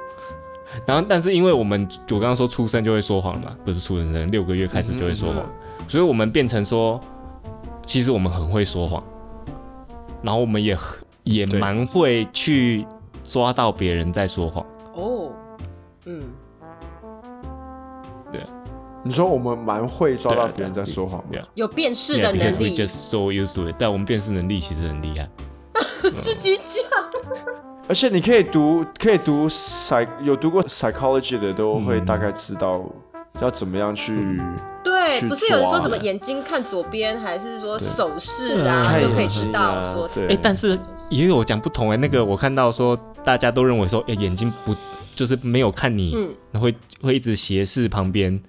然后，但是因为我们我刚刚说出生就会说谎嘛，不是出生六个月开始就会说谎，所以我们变成说，其实我们很会说谎，然后我们也也蛮会去抓到别人在说谎。哦，嗯，对，你说我们蛮会抓到别人在说谎，有辨识的能力。just so used to it，但我们辨识能力其实很厉害。自己讲。而且你可以读，可以读 psy 有读过 psychology 的都会大概知道要怎么样去。对，不是有人说什么眼睛看左边，还是说手势啊，就可以知道说。哎，但是也有讲不同哎。那个我看到说，大家都认为说，哎，眼睛不就是没有看你，嗯，会会一直斜视旁边，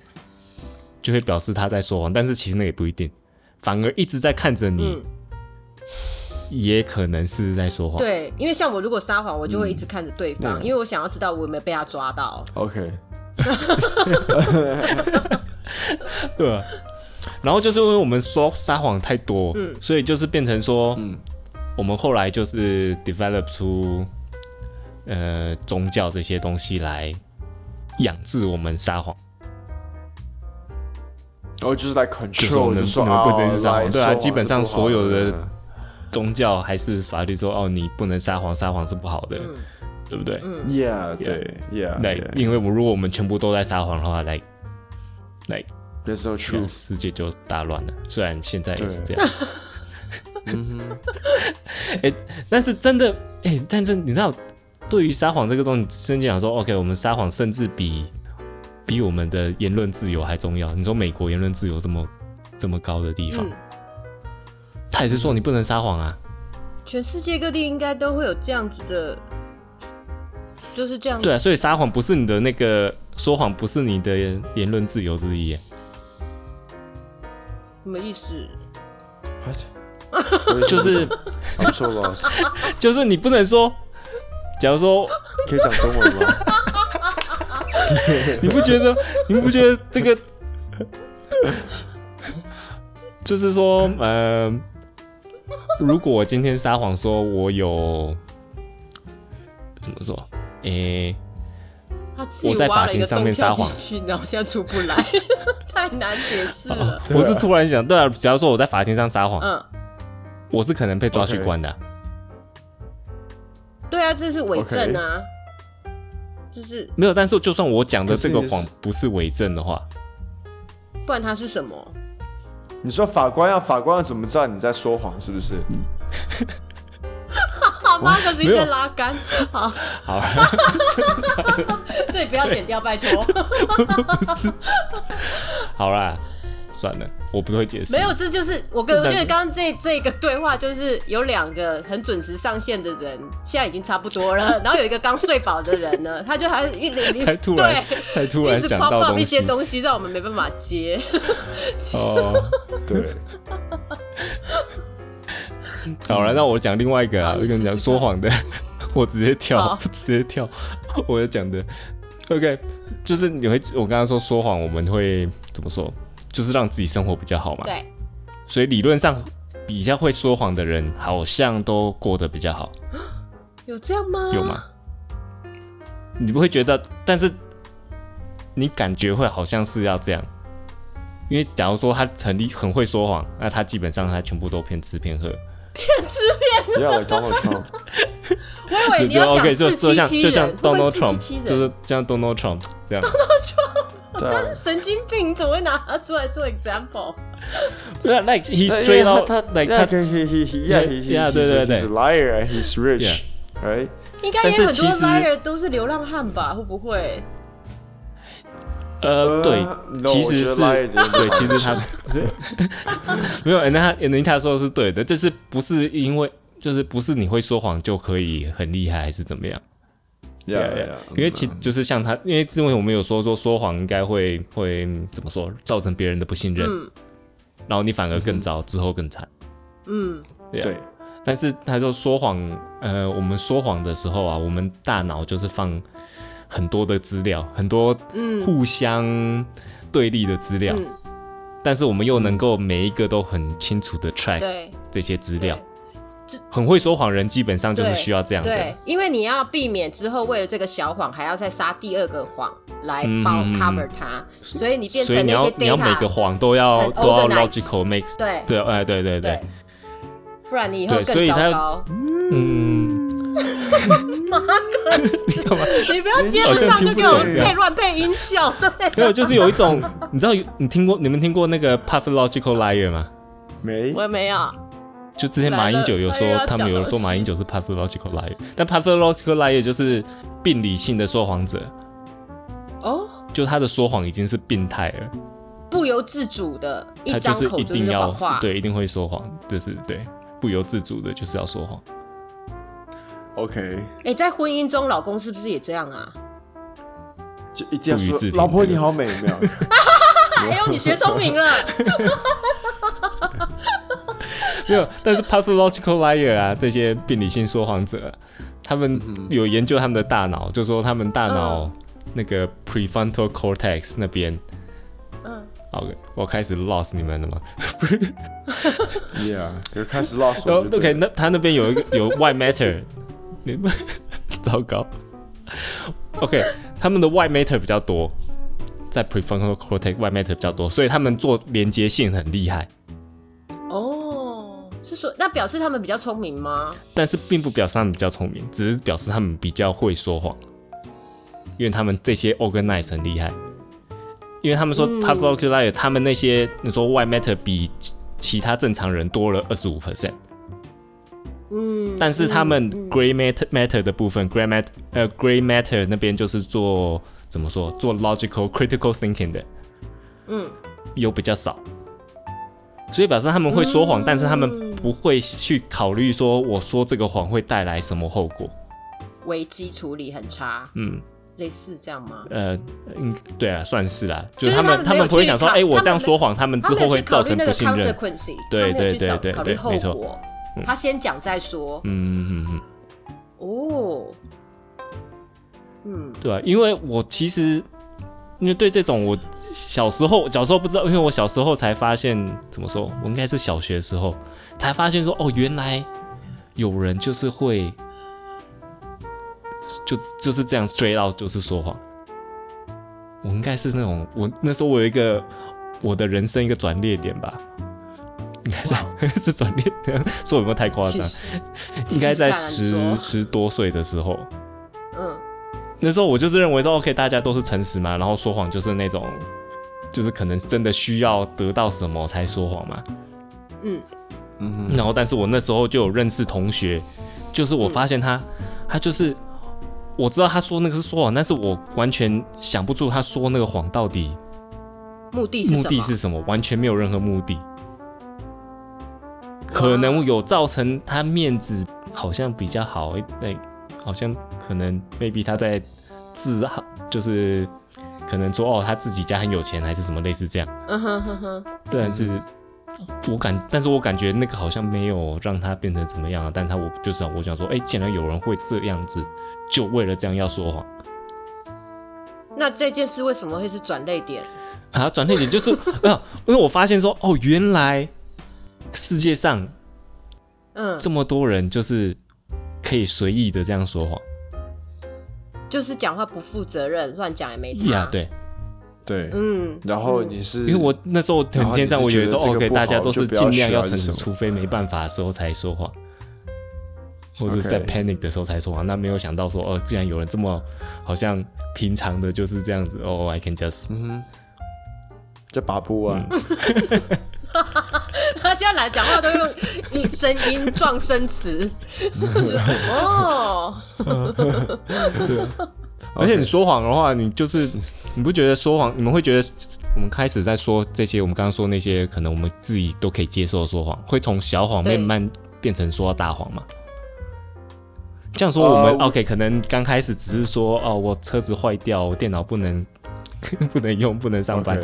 就会表示他在说谎。但是其实那也不一定，反而一直在看着你，嗯，也可能是在说谎。对，因为像我如果撒谎，我就会一直看着对方，嗯，因为我想要知道我有没有被他抓到。OK。对啊。然后就是因为我们说撒谎太多，嗯，所以就是变成说，嗯，我们后来就是 develop 出呃宗教这些东西来养制我们撒谎。然后就是来 control，能不能不能撒谎？对啊，基本上所有的宗教还是法律说，哦，你不能撒谎，撒谎是不好的，嗯、对不对？嗯，Yeah，对，Yeah，来，因为我如果我们全部都在撒谎的话，来，来。That's so true. 世界就大乱了。虽然现在也是这样，嗯 哼，哎，但是真的，哎、欸，但是你知道，对于撒谎这个东西，甚至讲说，OK，我们撒谎甚至比比我们的言论自由还重要。你说美国言论自由这么这么高的地方，嗯、他也是说你不能撒谎啊。全世界各地应该都会有这样子的，就是这样。对啊，所以撒谎不是你的那个说谎，不是你的言论自由之一。什么意思？就是，I'm so lost。就是你不能说，假如说可以讲中文吗？你不觉得？你不觉得这个？就是说，呃，如果我今天撒谎说我有怎么说？诶、欸，我在法庭上面撒谎，然后现在出不来。太难解释了。我是突然想，对啊，假如说我在法庭上撒谎，嗯，我是可能被抓去关的。对啊，这是伪证啊，就是没有。但是就算我讲的这个谎不是伪证的话，不然它是什么？你说法官要法官要怎么知道你在说谎？是不是？好吗？可是一直在拉杆。好，好，这里不要剪掉，拜托。不是。好啦，算了，我不会解释。没有，这就是我跟，因为刚刚这这个对话，就是有两个很准时上线的人，现在已经差不多了。然后有一个刚睡饱的人呢，他就还一脸才突然，对，才突然想到一些东西，让我们没办法接。哦，对。好了，那我讲另外一个啊，我跟你讲说谎的，我直接跳，直接跳，我要讲的。OK，就是你会，我刚刚说说谎，我们会怎么说？就是让自己生活比较好嘛。对。所以理论上，比较会说谎的人，好像都过得比较好。有这样吗？有吗？你不会觉得？但是你感觉会好像是要这样，因为假如说他成立很会说谎，那他基本上他全部都骗吃骗喝。骗吃骗喝。要 Donald Trump。我以为你要讲自欺欺人，就像就像 Donald Trump，就是像 Donald Trump 这样。Donald Trump，他是神经病，怎么会拿他出来做 example？对啊，like he straight out，他 like 他 he he he yeah he he 对对对，he's liar and he's rich，right？应该也很多 liar 都是流浪汉吧？会不会？呃，对，其实 是对，其实他是 没有，那他那他说的是对的，这是不是因为？就是不是你会说谎就可以很厉害，还是怎么样？对呀，因为其就是像他，因为之前我们有说说说谎应该会会怎么说，造成别人的不信任，嗯、然后你反而更糟，嗯、之后更惨。嗯，对，对。但是他说说谎，呃，我们说谎的时候啊，我们大脑就是放很多的资料，很多互相对立的资料，嗯、但是我们又能够每一个都很清楚的 track 这些资料。很会说谎人基本上就是需要这样的，对，因为你要避免之后为了这个小谎还要再撒第二个谎来包 cover 它，所以你变成那些 data，所以你要你要每个谎都要都要 logical mix，对。对哎对对对，不然你以后更糟糕。嗯，你干嘛？你不要接不上就给我配乱配音效，对，没有，就是有一种，你知道你听过你们听过那个 pathological liar 吗？没，我也没有。就之前马英九有说，他们有人说马英九是 pathological liar，但 pathological liar 就是病理性的说谎者。哦，就他的说谎已经是病态了，不由自主的，一张口一定要对，一定会说谎，就是对，不由自主的就是要说谎。OK，哎，在婚姻中，老公是不是也这样啊？就一定要说老婆你好美，没有？哎呦，你学聪明了。没有，但是 pathological liar 啊，这些病理性说谎者，他们有研究他们的大脑，就说他们大脑那个 prefrontal cortex 那边，嗯，好，我开始 lost 你们了吗？不是，Yeah，有开始 lost。OK，那他那边有一个有 white matter，你们糟糕。OK，他们的 white matter 比较多，在 prefrontal cortex white matter 比较多，所以他们做连接性很厉害。说那表示他们比较聪明吗？但是并不表示他们比较聪明，只是表示他们比较会说谎，因为他们这些 organize 很厉害。因为他们说他们那些你说 white matter 比其他正常人多了二十五 percent。嗯，但是他们 gray matter matter 的部分 gray matter 呃 gray matter 那边就是做怎么说做 logical critical thinking 的，嗯，有比较少。所以表示他们会说谎，嗯、但是他们不会去考虑说，我说这个谎会带来什么后果。危机处理很差，嗯，类似这样吗？呃，嗯，对啊，算是啦。就是他们，他们不会想说，哎、欸，我这样说谎，他们之后会造成不信任。对对对对对，没错。他先讲再说。嗯嗯嗯嗯。哦。嗯，对啊，因为我其实。因为对这种，我小时候小时候不知道，因为我小时候才发现，怎么说，我应该是小学时候才发现说，哦，原来有人就是会，就就是这样 straight out 就是说谎。我应该是那种，我那时候我有一个我的人生一个转捩点吧，应该是 是转捩点，说有没有太夸张？应该在十十多岁的时候。那时候我就是认为说，OK，大家都是诚实嘛，然后说谎就是那种，就是可能真的需要得到什么才说谎嘛。嗯嗯。然后，但是我那时候就有认识同学，就是我发现他，嗯、他就是我知道他说那个是说谎，但是我完全想不出他说那个谎到底目的是？目的是什么？完全没有任何目的，可能有造成他面子好像比较好，那。好像可能 maybe 他在自豪，就是可能说哦，他自己家很有钱，还是什么类似这样。嗯哼哼哼。但是我感，但是我感觉那个好像没有让他变成怎么样啊。但他我就是我想说，哎、欸，既然有人会这样子，就为了这样要说谎。那这件事为什么会是转泪点？啊，转泪点就是没有，因为我发现说，哦，原来世界上嗯这么多人就是。可以随意的这样说谎，就是讲话不负责任，乱讲也没差。呀，对，对，嗯。然后你是因为我那时候很天真，我觉得说 OK，大家都是尽量要诚实，除非没办法的时候才说话，或者是在 panic 的时候才说谎。那没有想到说哦，竟然有人这么好像平常的就是这样子哦，I can just，嗯，这把布啊。他现在来讲话都用以声音撞声词 哦，而且你说谎的话，你就是你不觉得说谎？你们会觉得我们开始在说这些，我们刚刚说那些可能我们自己都可以接受的说谎，会从小谎慢慢变成说到大谎吗？这样说我们 OK，可能刚开始只是说哦，我车子坏掉，我电脑不能 不能用，不能上班，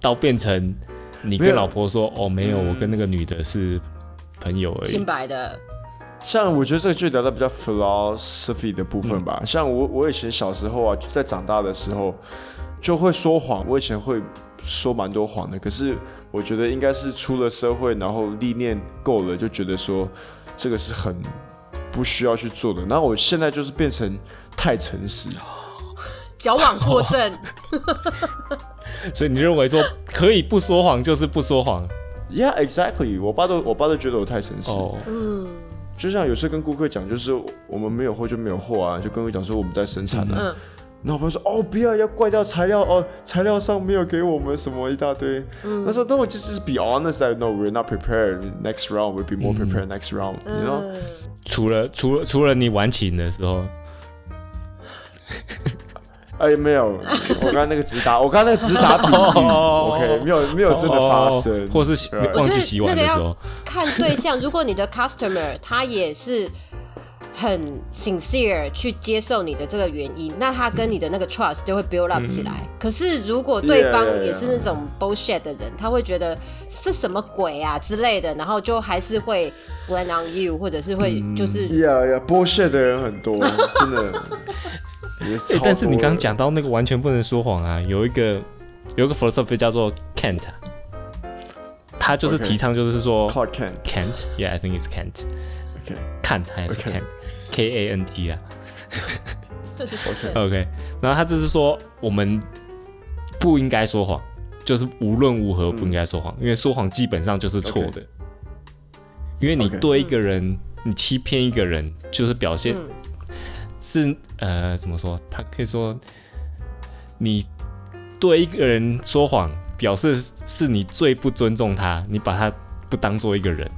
到变成。你跟老婆说哦，没有，我跟那个女的是朋友而已。清白的。像我觉得这个就聊到比较 philosophy 的部分吧。嗯、像我，我以前小时候啊，就在长大的时候就会说谎。我以前会说蛮多谎的。可是我觉得应该是出了社会，然后历练够了，就觉得说这个是很不需要去做的。然后我现在就是变成太诚实，矫枉过正。所以你认为说可以不说谎就是不说谎？Yeah, exactly。我爸都我爸都觉得我太诚实。嗯，就像有时候跟顾客讲，就是我们没有货就没有货啊，就跟我讲说我们在生产啊。嗯。然后我爸说哦，不要要怪掉材料哦，材料上没有给我们什么一大堆。嗯。他说那我就是 be honest, I know we're not prepared. Next round we'll be more prepared. Next round, you know。除了除了除了你晚请的时候。哎，没有，我刚刚那个直达，我刚刚那个直达比喻，OK，没有没有真的发生，或是洗忘记洗碗的时候。看对象，如果你的 customer 他也是很 sincere 去接受你的这个原因，那他跟你的那个 trust 就会 build up 起来。嗯、可是如果对方也是那种 bullshit 的人，yeah, yeah, yeah. 他会觉得是什么鬼啊之类的，然后就还是会 blame on you，或者是会就是、嗯、yeah yeah bullshit 的人很多，真的。欸、但是你刚刚讲到那个完全不能说谎啊，有一个有一个 philosophy 叫做 Kant，他就是提倡就是说 Clark Kent Kent，yeah I think it's Kent。Kant 还是 Kant，K A N T 啊。OK，然后他就是说，我们不应该说谎，就是无论如何不应该说谎，因为说谎基本上就是错的。因为你对一个人，你欺骗一个人，就是表现是呃怎么说？他可以说，你对一个人说谎，表示是你最不尊重他，你把他不当做一个人。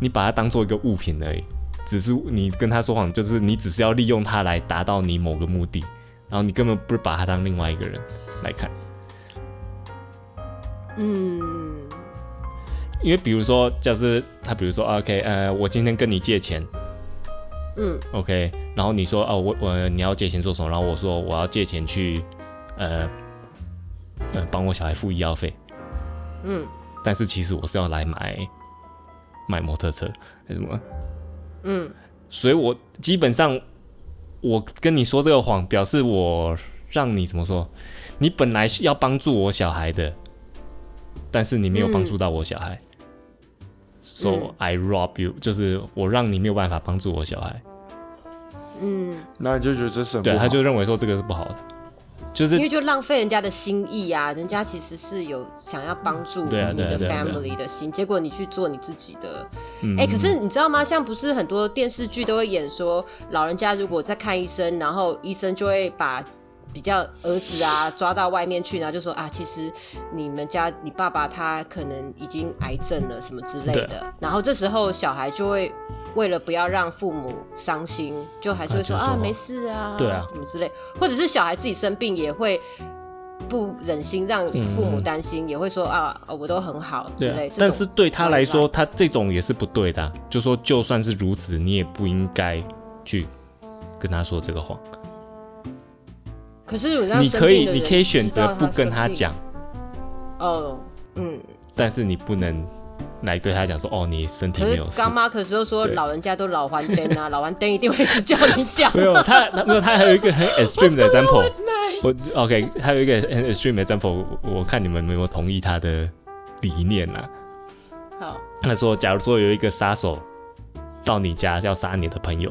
你把他当做一个物品而已，只是你跟他说谎，就是你只是要利用他来达到你某个目的，然后你根本不是把他当另外一个人来看。嗯，因为比如说，就是他，比如说，OK，呃，我今天跟你借钱，嗯，OK，然后你说，哦，我我你要借钱做什么？然后我说我要借钱去，呃，呃，帮我小孩付医药费，嗯，但是其实我是要来买。买摩托车还是什么？嗯，所以我基本上我跟你说这个谎，表示我让你怎么说？你本来要帮助我小孩的，但是你没有帮助到我小孩，嗯，so I rob you，就是我让你没有办法帮助我小孩。嗯，那你就觉得这是对，他就认为说这个是不好的。就是因为就浪费人家的心意啊，人家其实是有想要帮助你的 family 的心，结果你去做你自己的。哎、欸，可是你知道吗？像不是很多电视剧都会演说，老人家如果在看医生，然后医生就会把比较儿子啊抓到外面去，然后就说啊，其实你们家你爸爸他可能已经癌症了什么之类的，然后这时候小孩就会。为了不要让父母伤心，就还是会说啊，没事啊，对啊，什么之类，或者是小孩自己生病也会不忍心让父母担心，嗯、也会说啊，我都很好之类。但是对他来说，他这种也是不对的、啊。就说就算是如此，你也不应该去跟他说这个谎。可是你可以，你可以选择不跟他讲。哦，嗯，但是你不能。来对他讲说，哦，你身体没有事。刚妈可是都说老人家都老还灯啊，老还灯一定会一直叫你讲。没有他，他没有他还有一个很 extreme 的 example。我 OK，还有一个很 extreme 的 example，我看你们有没有同意他的理念啊？好，他说，假如说有一个杀手到你家要杀你的朋友，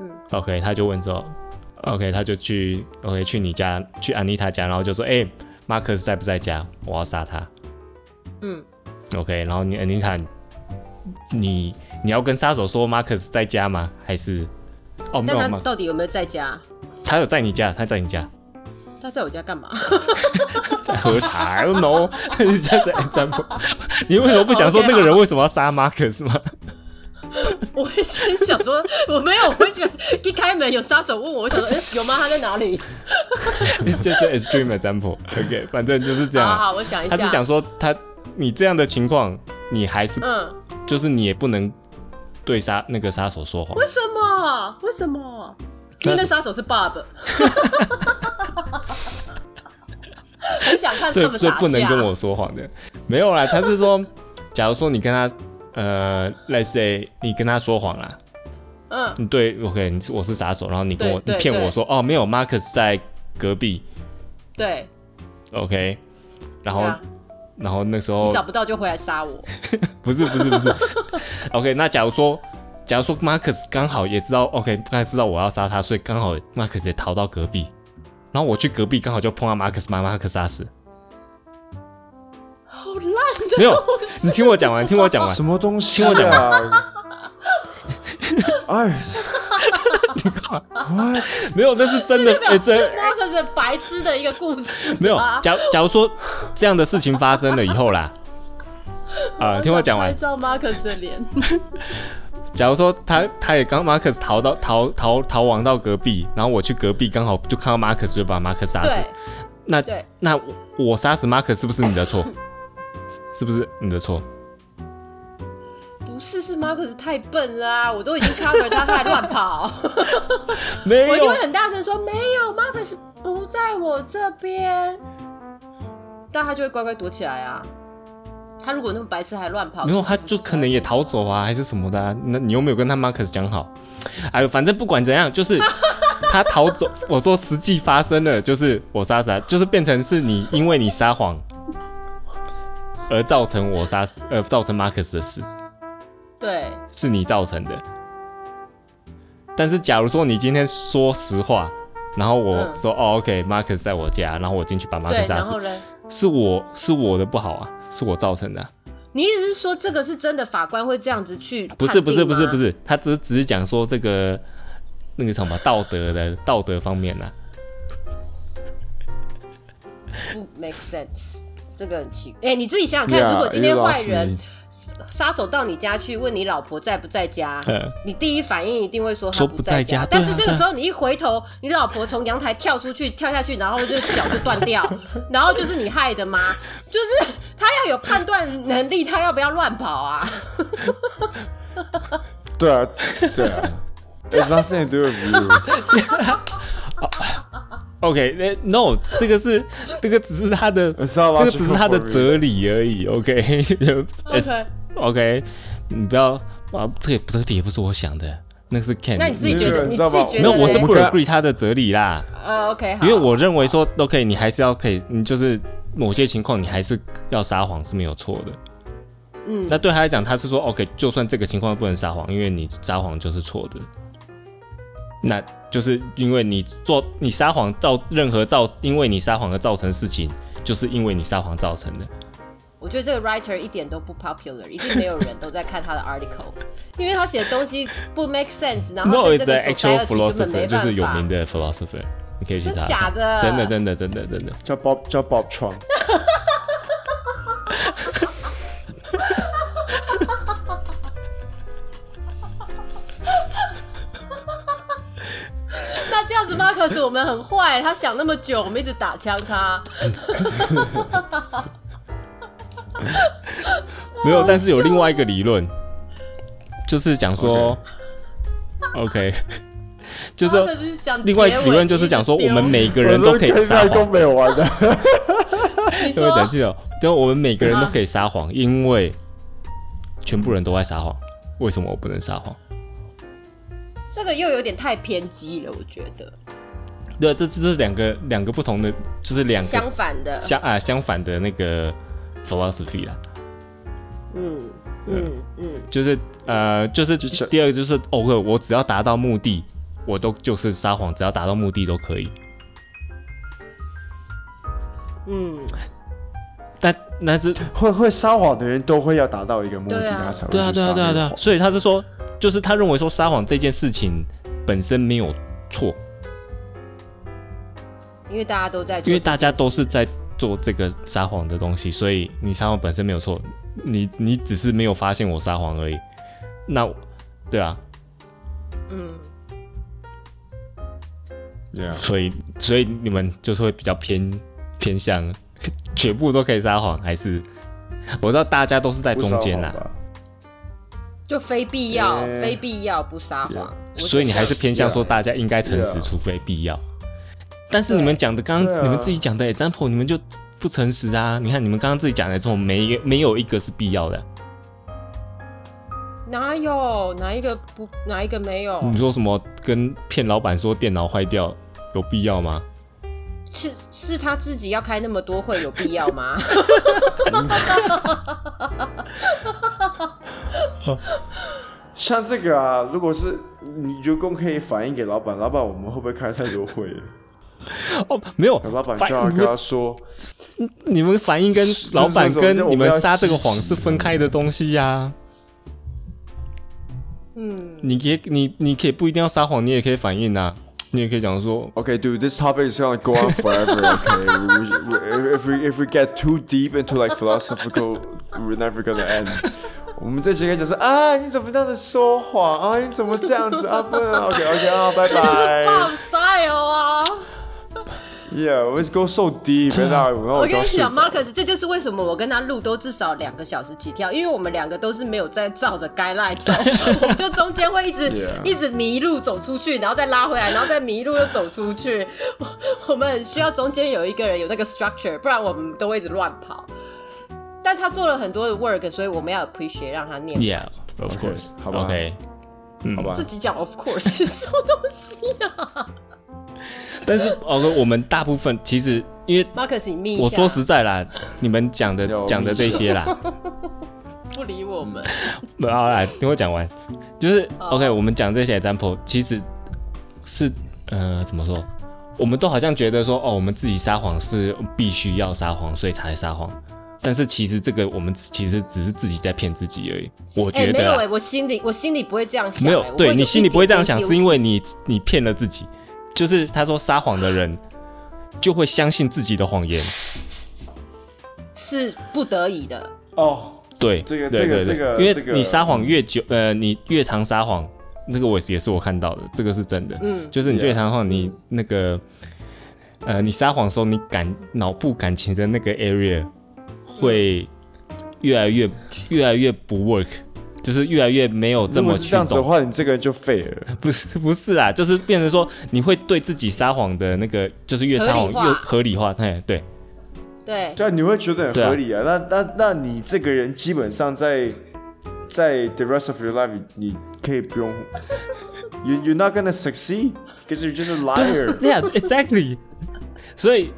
嗯，OK，他就问说，OK，他就去 OK 去你家去安妮塔家，然后就说，哎、欸，马克思在不在家？我要杀他。嗯。OK，然后你安妮塔，你你要跟杀手说 Marcus 在家吗？还是哦，没有吗？到底有没有在家？他有在你家，他在你家。他在我家干嘛？在喝茶 don't know，这是 example。你为什么不想说那个人为什么要杀 Marcus 吗？我会先想说我没有，我会觉得一开门有杀手问我，我想说哎有吗？他在哪里？It's just an extreme example。OK，反正就是这样。好，好，我想一下。他是讲说他。你这样的情况，你还是，嗯，就是你也不能对杀那个杀手说谎。为什么？为什么？因为那杀手是 Bob。很想看他们。所以不能跟我说谎的。没有啦，他是说，假如说你跟他，呃，Let's say 你跟他说谎啦，嗯，对，OK，我是杀手，然后你跟我你骗我说，哦，没有，Marcus 在隔壁。对。OK，然后。然后那时候你找不到就回来杀我，不是不是不是，OK。那假如说，假如说 Marcus 刚好也知道，OK，刚才知道我要杀他，所以刚好 Marcus 也逃到隔壁，然后我去隔壁刚好就碰到 Marcus，把 Marcus 杀死。好烂的，没有，你听我讲完，听我讲完，什么东西？听我讲完。哎。你看，没有，那是真的。哎，真那个是白痴的一个故事。没有，假假如说这样的事情发生了以后啦，啊，听我讲完。拍照马克思的脸。假如说他他也刚马克思逃到逃逃逃亡到隔壁，然后我去隔壁刚好就看到马克思，就把马克思杀死。那那我杀死马克思是不是你的错？是不是你的错？不是是，Marcus 太笨啦、啊，我都已经 cover 他，他还乱跑。没有，我一定会很大声说没有，，Marcus 不在我这边，但他就会乖乖躲起来啊。他如果那么白痴还乱跑，没有，他就可能也逃走啊，还是什么的、啊。那你又没有跟他马克斯讲好？哎呦，反正不管怎样，就是 他逃走。我说实际发生了，就是我杀死他，就是变成是你因为你撒谎而造成我杀，呃，造成马克思的死。对，是你造成的。但是假如说你今天说实话，然后我说、嗯、哦，OK，马克思在我家，然后我进去把马克思杀死，是我是我的不好啊。是我造成的、啊。你意思是说，这个是真的？法官会这样子去？不是，不是，不是，不是。他只是只是讲说这个那个什么道德的道德方面呢、啊？不 make sense，这个很奇怪。哎、欸，你自己想想看，yeah, 如果今天坏人。杀手到你家去问你老婆在不在家，嗯、你第一反应一定会说他不在家。在家但是这个时候你一回头，你老婆从阳台跳出去，跳下去，然后就脚就断掉，然后就是你害的吗？就是他要有判断能力，他要不要乱跑啊？对啊，对啊，It's nothing to do with you。OK，No，这个是 这个只是他的，这个只是他的哲理而已。OK，OK，你不要啊，这个哲理也不是我想的，那个是 Ken。那你自己觉得？你自己觉得？没有，我是不 agree 他的哲理啦。呃，OK，因为我认为说，OK，你还是要可以，你就是某些情况你还是要撒谎是没有错的。嗯，那对他来讲，他是说 OK，就算这个情况不能撒谎，因为你撒谎就是错的。那就是因为你做你撒谎造任何造，因为你撒谎而造成事情，就是因为你撒谎造成的。我觉得这个 writer 一点都不 popular，一定没有人都在看他的 article，因为他写的东西不 make sense。然后这个 actual philosopher 就是有名的 philosopher，你可以去查。假的？真的真的真的真的叫 Bob 叫 Bob Trump。马克斯，我们很坏，他想那么久，我们一直打枪他。没有，但是有另外一个理论，就是讲说，OK，就是说，另外理论就是讲说，我们每个人都可以撒谎。没有玩的，各位讲记哦，就我们每个人都可以撒谎，因为全部人都在撒谎，为什么我不能撒谎？这个又有点太偏激了，我觉得。对，这这是两个两个不同的，就是两个相反的相啊相反的那个 philosophy 啦。嗯嗯嗯，就是呃，就是第二个就是，OK，我只要达到目的，我都就是撒谎，只要达到目的都可以。嗯，但那是会会撒谎的人都会要达到一个目的，他才会对啊对啊对啊对啊，所以他是说。就是他认为说撒谎这件事情本身没有错，因为大家都在，因为大家都是在做这个撒谎的东西，所以你撒谎本身没有错，你你只是没有发现我撒谎而已。那对啊，嗯，对啊，所以所以你们就是会比较偏偏向全部都可以撒谎，还是？我知道大家都是在中间呐。就非必要非必要不撒谎，yeah. 所以你还是偏向说大家应该诚实，除非必要。但是你们讲的刚刚你们自己讲的 example，你们就不诚实啊！你看你们刚刚自己讲的这种，没没有一个是必要的。哪有哪一个不哪一个没有？你说什么跟骗老板说电脑坏掉有必要吗？是是他自己要开那么多会有必要吗？像这个啊，如果是你员工可以反映给老板，老板我们会不会开太多会？哦，没有，老板就要跟他说，你们反映跟老板跟你们撒这个谎是分开的东西呀、啊。嗯，你也你你可以不一定要撒谎，你也可以反映啊。你也可以讲说，OK，dude，this topic is gonna go on forever. OK, if we if we get too deep into like philosophical, we're never gonna end. 我们这几个就是啊，你怎么这样子说谎啊？你怎么这样子啊？不能，OK OK 啊，拜拜。这是 Bob style 啊。Yeah, let's go so deep. 我跟你讲，Marcus，这就是为什么我跟他录都至少两个小时起跳，因为我们两个都是没有在照着 guideline 走，我 们就中间会一直.一直迷路走出去，然后再拉回来，然后再迷路又走出去。我们很需要中间有一个人有那个 structure，不然我们都会一直乱跑。但他做了很多的 work，所以我们要 appreciate 让他念。Yeah, of course. 好吧，OK，好吧。嗯、自己讲 of course 是什么东西啊？但是，OK，我们大部分其实因为 Marcus，你我说实在啦，你们讲的讲的这些啦，不理我们。不好来，听我讲完。就是 OK，我们讲这些 example，其实是呃，怎么说？我们都好像觉得说，哦，我们自己撒谎是必须要撒谎，所以才撒谎。但是其实这个我们其实只是自己在骗自己而已。我觉得、欸、没有哎、欸，我心里我心里不会这样想、欸。没有，对你心里不会这样想，是因为你你骗了自己。就是他说撒谎的人就会相信自己的谎言，是不得已的哦。对，这个对对对，这个、因为你撒谎越久，呃，你越常撒谎，那个我也是我看到的，这个是真的。嗯，就是你越常撒谎，你那个呃，你撒谎的时候，你感脑部感情的那个 area 会越来越越来越不 work。就是越来越没有这么去这样子的话，你这个人就废了。不是不是啊，就是变成说你会对自己撒谎的那个，就是越撒谎越合理化。对对对对啊，你会觉得很合理啊。啊那那那你这个人基本上在在 the rest of your life，你可以不用。you you're not gonna succeed because you're just a liar。Yeah, exactly。所以。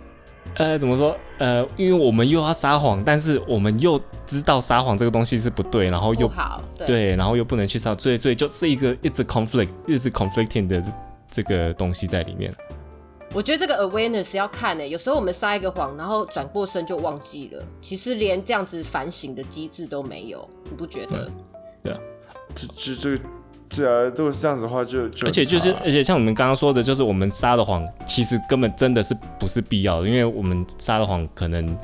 呃，怎么说？呃，因为我们又要撒谎，但是我们又知道撒谎这个东西是不对，然后又好对，对，然后又不能去撒，所以所以就是一个一直 conflict，一直 conflicting 的这个东西在里面。我觉得这个 awareness 要看诶，有时候我们撒一个谎，然后转过身就忘记了，其实连这样子反省的机制都没有，你不觉得？对啊，这这这个。是啊，如果是这样子的话就，就而且就是，而且像我们刚刚说的，就是我们撒的谎，其实根本真的是不是必要的，因为我们撒的谎可能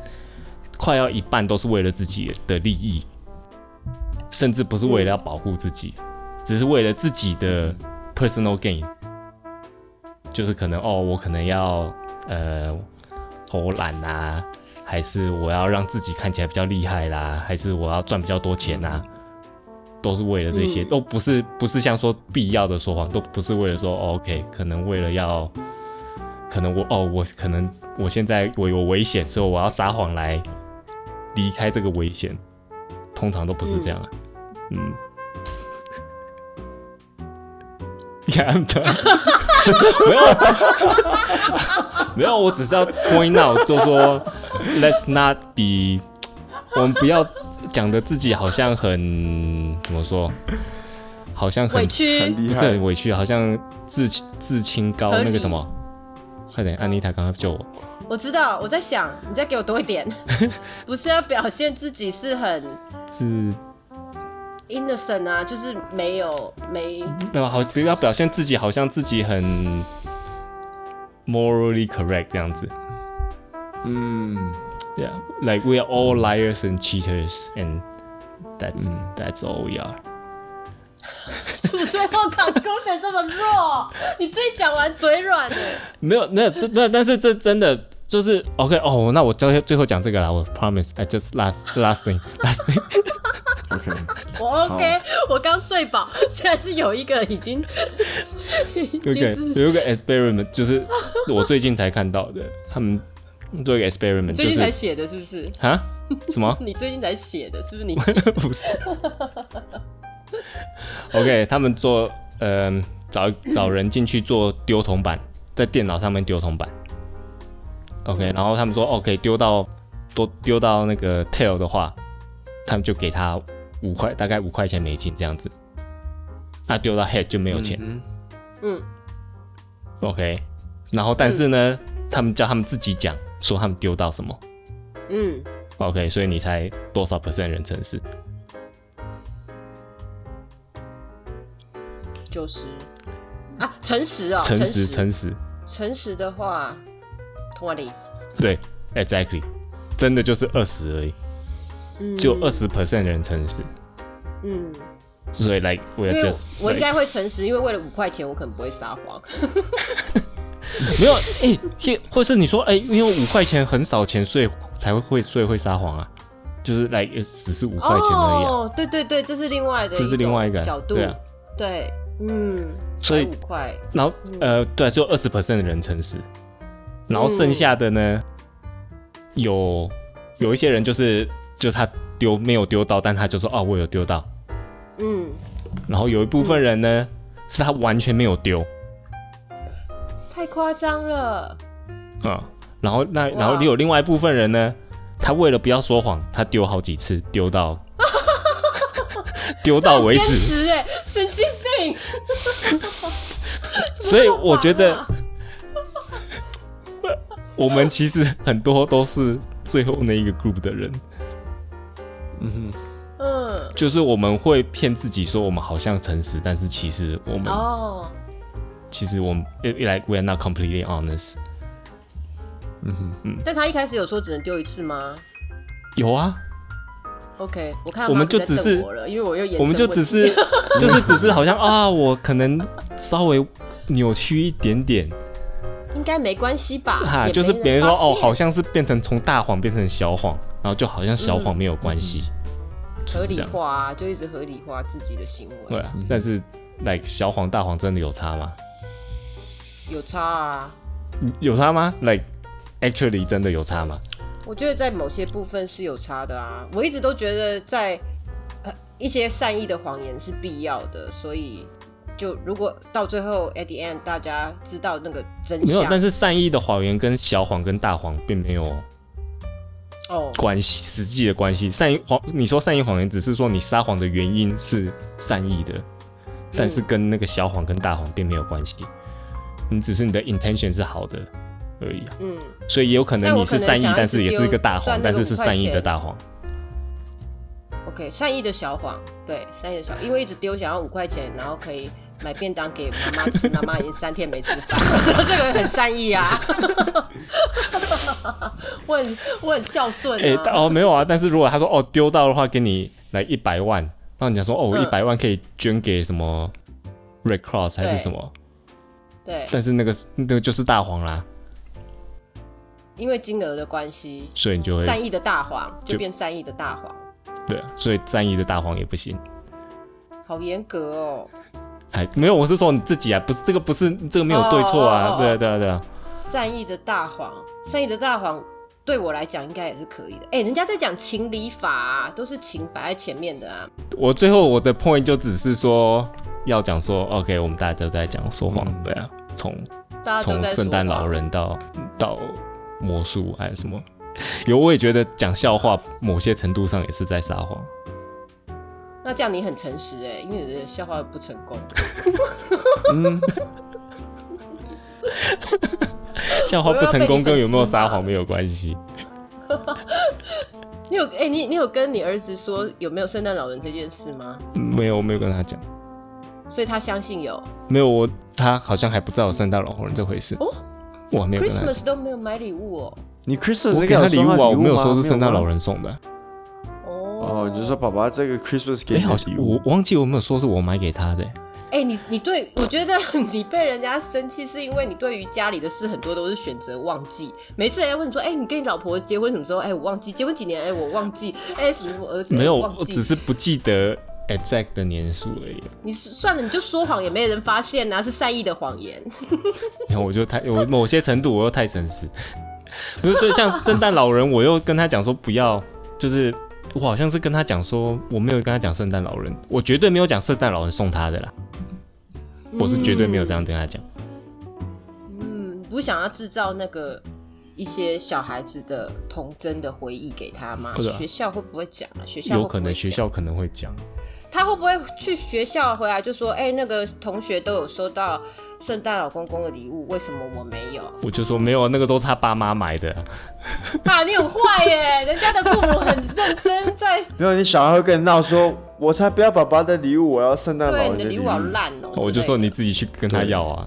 快要一半都是为了自己的利益，甚至不是为了要保护自己，嗯、只是为了自己的 personal gain，就是可能哦，我可能要呃偷懒啊，还是我要让自己看起来比较厉害啦，还是我要赚比较多钱啊。都是为了这些，嗯、都不是不是像说必要的说谎，都不是为了说、哦、OK，可能为了要，可能我哦，我可能我现在我有危险，所以我要撒谎来离开这个危险，通常都不是这样啊，嗯。看的，没有，没有，我只是要 point out，就说 Let's not be，我们不要。讲的自己好像很怎么说？好像很委屈，不是很委屈，好像自自清高那个什么？快点，安妮塔，赶快救我！我知道，我在想，你再给我多一点，不是要表现自己是很是 innocent 啊，就是没有没没有好，不要表现自己好像自己很 morally correct 这样子，嗯。Yeah, like we are all liars and cheaters, and that's that's all we are. 怎么最后 conclusion 这么弱？你自己讲完嘴软的。没有，没有，这没有，但是这真的就是 OK 哦。那我最最后讲这个啦，我 promise. I just last last thing, last thing. OK，我 OK，我刚睡饱，现在是有一个已经 OK 有一个 experiment，就是我最近才看到的，他们。做一个 experiment，最近才写的，是不是？啊？什么？你最近才写的，是不是你？不是。OK，他们做，嗯、呃，找找人进去做丢铜板，在电脑上面丢铜板。OK，然后他们说，OK，丢到多丢到那个 tail 的话，他们就给他五块，大概五块钱美金这样子。那丢到 head 就没有钱。嗯。嗯 OK，然后但是呢，嗯、他们叫他们自己讲。说他们丢到什么？嗯，OK，所以你猜多少 percent 人诚实？九十。啊，诚实哦，诚实，诚实，诚实。的话，twenty，对，exactly，真的就是二十而已，嗯，就二十 percent 人诚实，嗯，所以 like we are just，我应该会诚实，因为为了五块钱，我可能不会撒谎。没有，哎、欸，或是你说，哎、欸，因为五块钱很少钱，所以才会会所以会撒谎啊，就是来只是五块钱而已、啊。哦，对对对，这是另外的，这是另外一个角度，对啊，对，嗯，所以五块，然后呃，对，只有二十 percent 的人诚实，然后剩下的呢，嗯、有有一些人就是就他丢没有丢到，但他就说哦，我有丢到，嗯，然后有一部分人呢。嗯。是他完全没有丢，太夸张了。嗯，然后那然后你有另外一部分人呢，他为了不要说谎，他丢好几次，丢到 丢到为止。坚持哎，神经病。所以我觉得，我们其实很多都是最后那一个 group 的人。嗯哼。嗯，就是我们会骗自己说我们好像诚实，但是其实我们哦，其实我们一来 we are not completely honest。嗯哼嗯，但他一开始有说只能丢一次吗？有啊。OK，我看我们就只是因为我又我们就只是 就是只是好像啊，我可能稍微扭曲一点点，应该没关系吧？哈，就是别人说哦，好像是变成从大谎变成小谎，然后就好像小谎没有关系。嗯合理化啊，就一直合理化自己的行为。对啊，但是，like 小谎大谎真的有差吗？有差啊。有差吗？like actually 真的有差吗？我觉得在某些部分是有差的啊。我一直都觉得在呃一些善意的谎言是必要的，所以就如果到最后 at the end 大家知道那个真相，没有，但是善意的谎言跟小谎跟大谎并没有。哦，关系实际的关系，善意谎，你说善意谎言，只是说你撒谎的原因是善意的，但是跟那个小谎跟大谎并没有关系，你只是你的 intention 是好的而已啊。嗯，所以也有可能你是善意，但是也是一个大谎，但是是善意的大谎。OK，善意的小谎，对，善意的小，因为一直丢想要五块钱，然后可以。买便当给妈妈吃，妈妈已经三天没吃饭，这个很善意啊。我很我很孝顺、啊。哎、欸、哦没有啊，但是如果他说哦丢到的话，给你来一百万，然后你讲说哦我一百万可以捐给什么 Red Cross 还是什么？对。对但是那个那个就是大黄啦。因为金额的关系，所以你就会善意的大黄就变善意的大黄。对，所以善意的大黄也不行。好严格哦。哎，没有，我是说你自己啊，不是这个，不是这个没有对错啊，对啊，对啊，对啊。善意的大黄，善意的大黄，对我来讲应该也是可以的。哎，人家在讲情理法啊，都是情摆在前面的啊。我最后我的 point 就只是说要讲说，OK，我们大家都在讲说谎，嗯、对啊，从从圣诞老人到到魔术还有什么，有我也觉得讲笑话某些程度上也是在撒谎。那这样你很诚实哎，因为你的笑话不成功。嗯，笑话不成功跟有没有撒谎没有关系。你有哎、欸，你你有跟你儿子说有没有圣诞老人这件事吗？没有，我没有跟他讲。所以他相信有？没有，我他好像还不知道有圣诞老人这回事。哦，我还没有跟他。Christmas 都没有买礼物哦。你 Christmas 给他礼物啊？我没有说是圣诞老人送的。哦，你就说爸爸这个 Christmas 给好像我忘记我没有说是我买给他的。哎、欸，你你对我觉得 你被人家生气，是因为你对于家里的事很多都是选择忘记。每次人家问你说，哎、欸，你跟你老婆结婚什么时候？哎、欸，我忘记结婚几年？哎、欸，我忘记。哎、欸，什么我儿子我没有，我只是不记得 exact 的年数而已。你算了，你就说谎也没人发现呐、啊，是善意的谎言。然 后我就太我某些程度我又太诚实，不是所以像圣诞老人，我又跟他讲说不要，就是。我好像是跟他讲说，我没有跟他讲圣诞老人，我绝对没有讲圣诞老人送他的啦，嗯、我是绝对没有这样跟他讲。嗯，不想要制造那个一些小孩子的童真的回忆给他吗？啊、学校会不会讲啊？学校？有可能学校可能会讲。他会不会去学校回来就说，哎、欸，那个同学都有收到圣诞老公公的礼物，为什么我没有？我就说没有，那个都是他爸妈买的。啊，你很坏耶！人家的父母很认真在。没有，你小孩会跟你闹说，我才不要爸爸的礼物，我要圣诞老人的礼物。对，你的礼物好烂哦。我就说你自己去跟他要啊。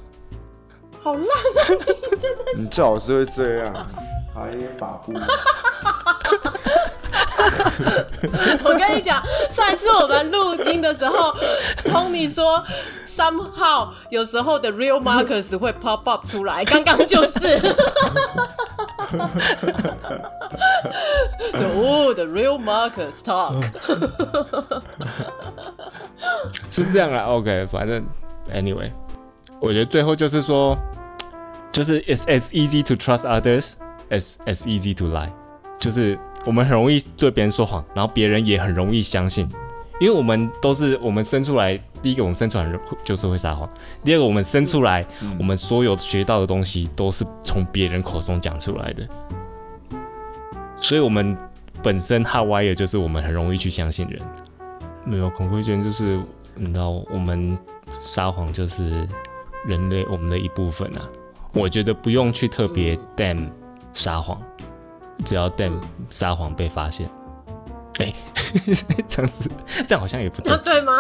好烂啊！你真的是。你最好是会这样，哎呀，把布。我跟你讲，上一次我们录音的时候，Tony 说圣 somehow 有时候的 real Marcus 会 pop up 出来，刚刚就是。哦，the real Marcus talk。是这样啊，OK，反正 anyway，我觉得最后就是说，就是 it's as easy to trust others as as easy to lie，就是 我们很容易对别人说谎，然后别人也很容易相信，因为我们都是我们生出来，第一个我们生出来就是会撒谎，第二个我们生出来，嗯、我们所有学到的东西都是从别人口中讲出来的，所以我们本身 hardwired 就是我们很容易去相信人，没有 conclusion 就是。你知道，我们撒谎就是人类我们的一部分啊。我觉得不用去特别 damn 撒谎，只要 damn 撒谎被发现，哎、欸，这样子这样好像也不对，对吗？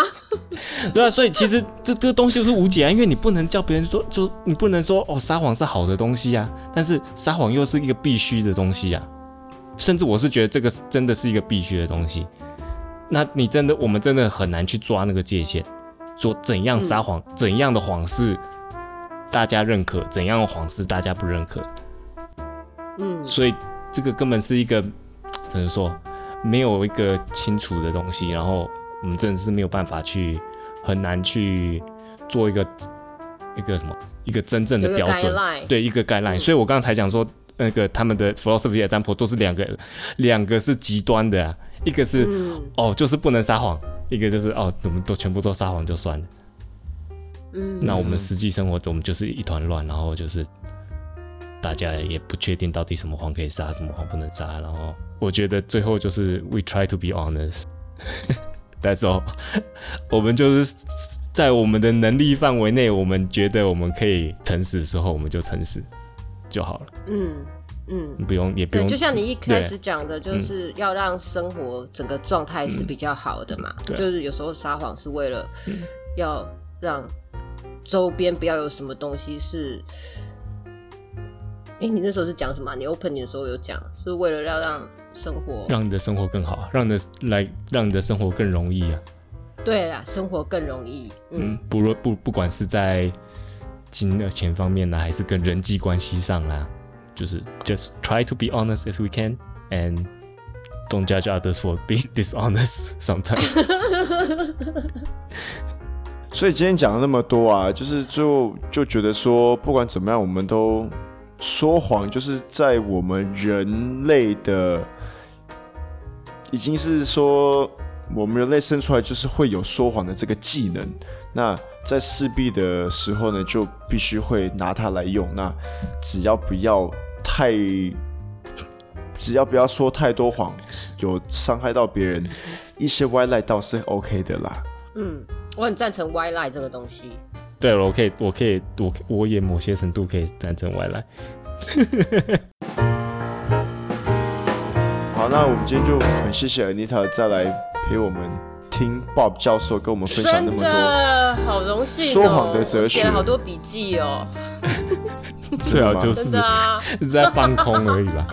对啊，所以其实这这个东西就是无解啊，因为你不能叫别人说，就你不能说哦，撒谎是好的东西啊，但是撒谎又是一个必须的东西啊，甚至我是觉得这个真的是一个必须的东西。那你真的，我们真的很难去抓那个界限，说怎样撒谎，嗯、怎样的谎是大家认可，怎样的谎是大家不认可。嗯，所以这个根本是一个 怎么说，没有一个清楚的东西，然后我们真的是没有办法去，很难去做一个一个什么，一个真正的标准，对，一个 guideline。嗯、所以我刚才讲说，那个他们的 philosophy example 都是两个，两个是极端的啊。一个是、嗯、哦，就是不能撒谎；一个就是哦，我们都全部都撒谎就算了。嗯，那我们实际生活中，我们就是一团乱，然后就是大家也不确定到底什么谎可以杀，什么谎不能杀。然后我觉得最后就是 we try to be honest。That's all。我们就是在我们的能力范围内，我们觉得我们可以诚实的时候，我们就诚实就好了。嗯。嗯，不用也不用，对，就像你一开始讲的，就是要让生活整个状态是比较好的嘛。嗯、就是有时候撒谎是为了要让周边不要有什么东西是。哎、欸，你那时候是讲什么？你 opening 的时候有讲，是为了要让生活让你的生活更好，让你的来让你的生活更容易啊。对啊，生活更容易。嗯，嗯不不不管是在金的钱方面呢，还是跟人际关系上啦。就是 just try to be honest as we can and don't judge others for being dishonest sometimes。所以今天讲了那么多啊，就是最后就觉得说，不管怎么样，我们都说谎，就是在我们人类的，已经是说我们人类生出来就是会有说谎的这个技能。那在势必的时候呢，就必须会拿它来用。那只要不要。太，只要不要说太多谎，有伤害到别人，一些歪赖倒是 OK 的啦。嗯，我很赞成歪赖这个东西。对了，我可以，我可以，我我也某些程度可以赞成外来。好，那我们今天就很谢谢 Anita 再来陪我们听 Bob 教授跟我们分享那么多，真的好荣幸、喔，说谎的哲学，写了好多笔记哦、喔。最好就是 是在放空而已吧。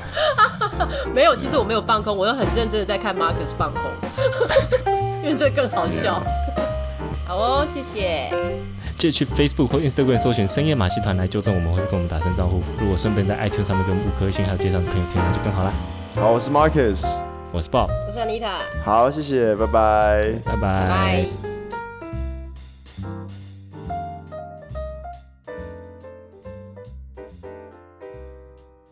没有，其实我没有放空，我又很认真的在看 Marcus 放空，因为这更好笑。好哦，谢谢。记得去 Facebook 或 Instagram 搜寻“深夜马戏团”来纠正我们，或是跟我们打声招呼。如果顺便在 iTunes 上面给我们五颗星，还有介绍的朋友听，那就更好啦。好，我是 Marcus，我是 Bob，我是 Anita。好，谢谢，拜拜，拜拜。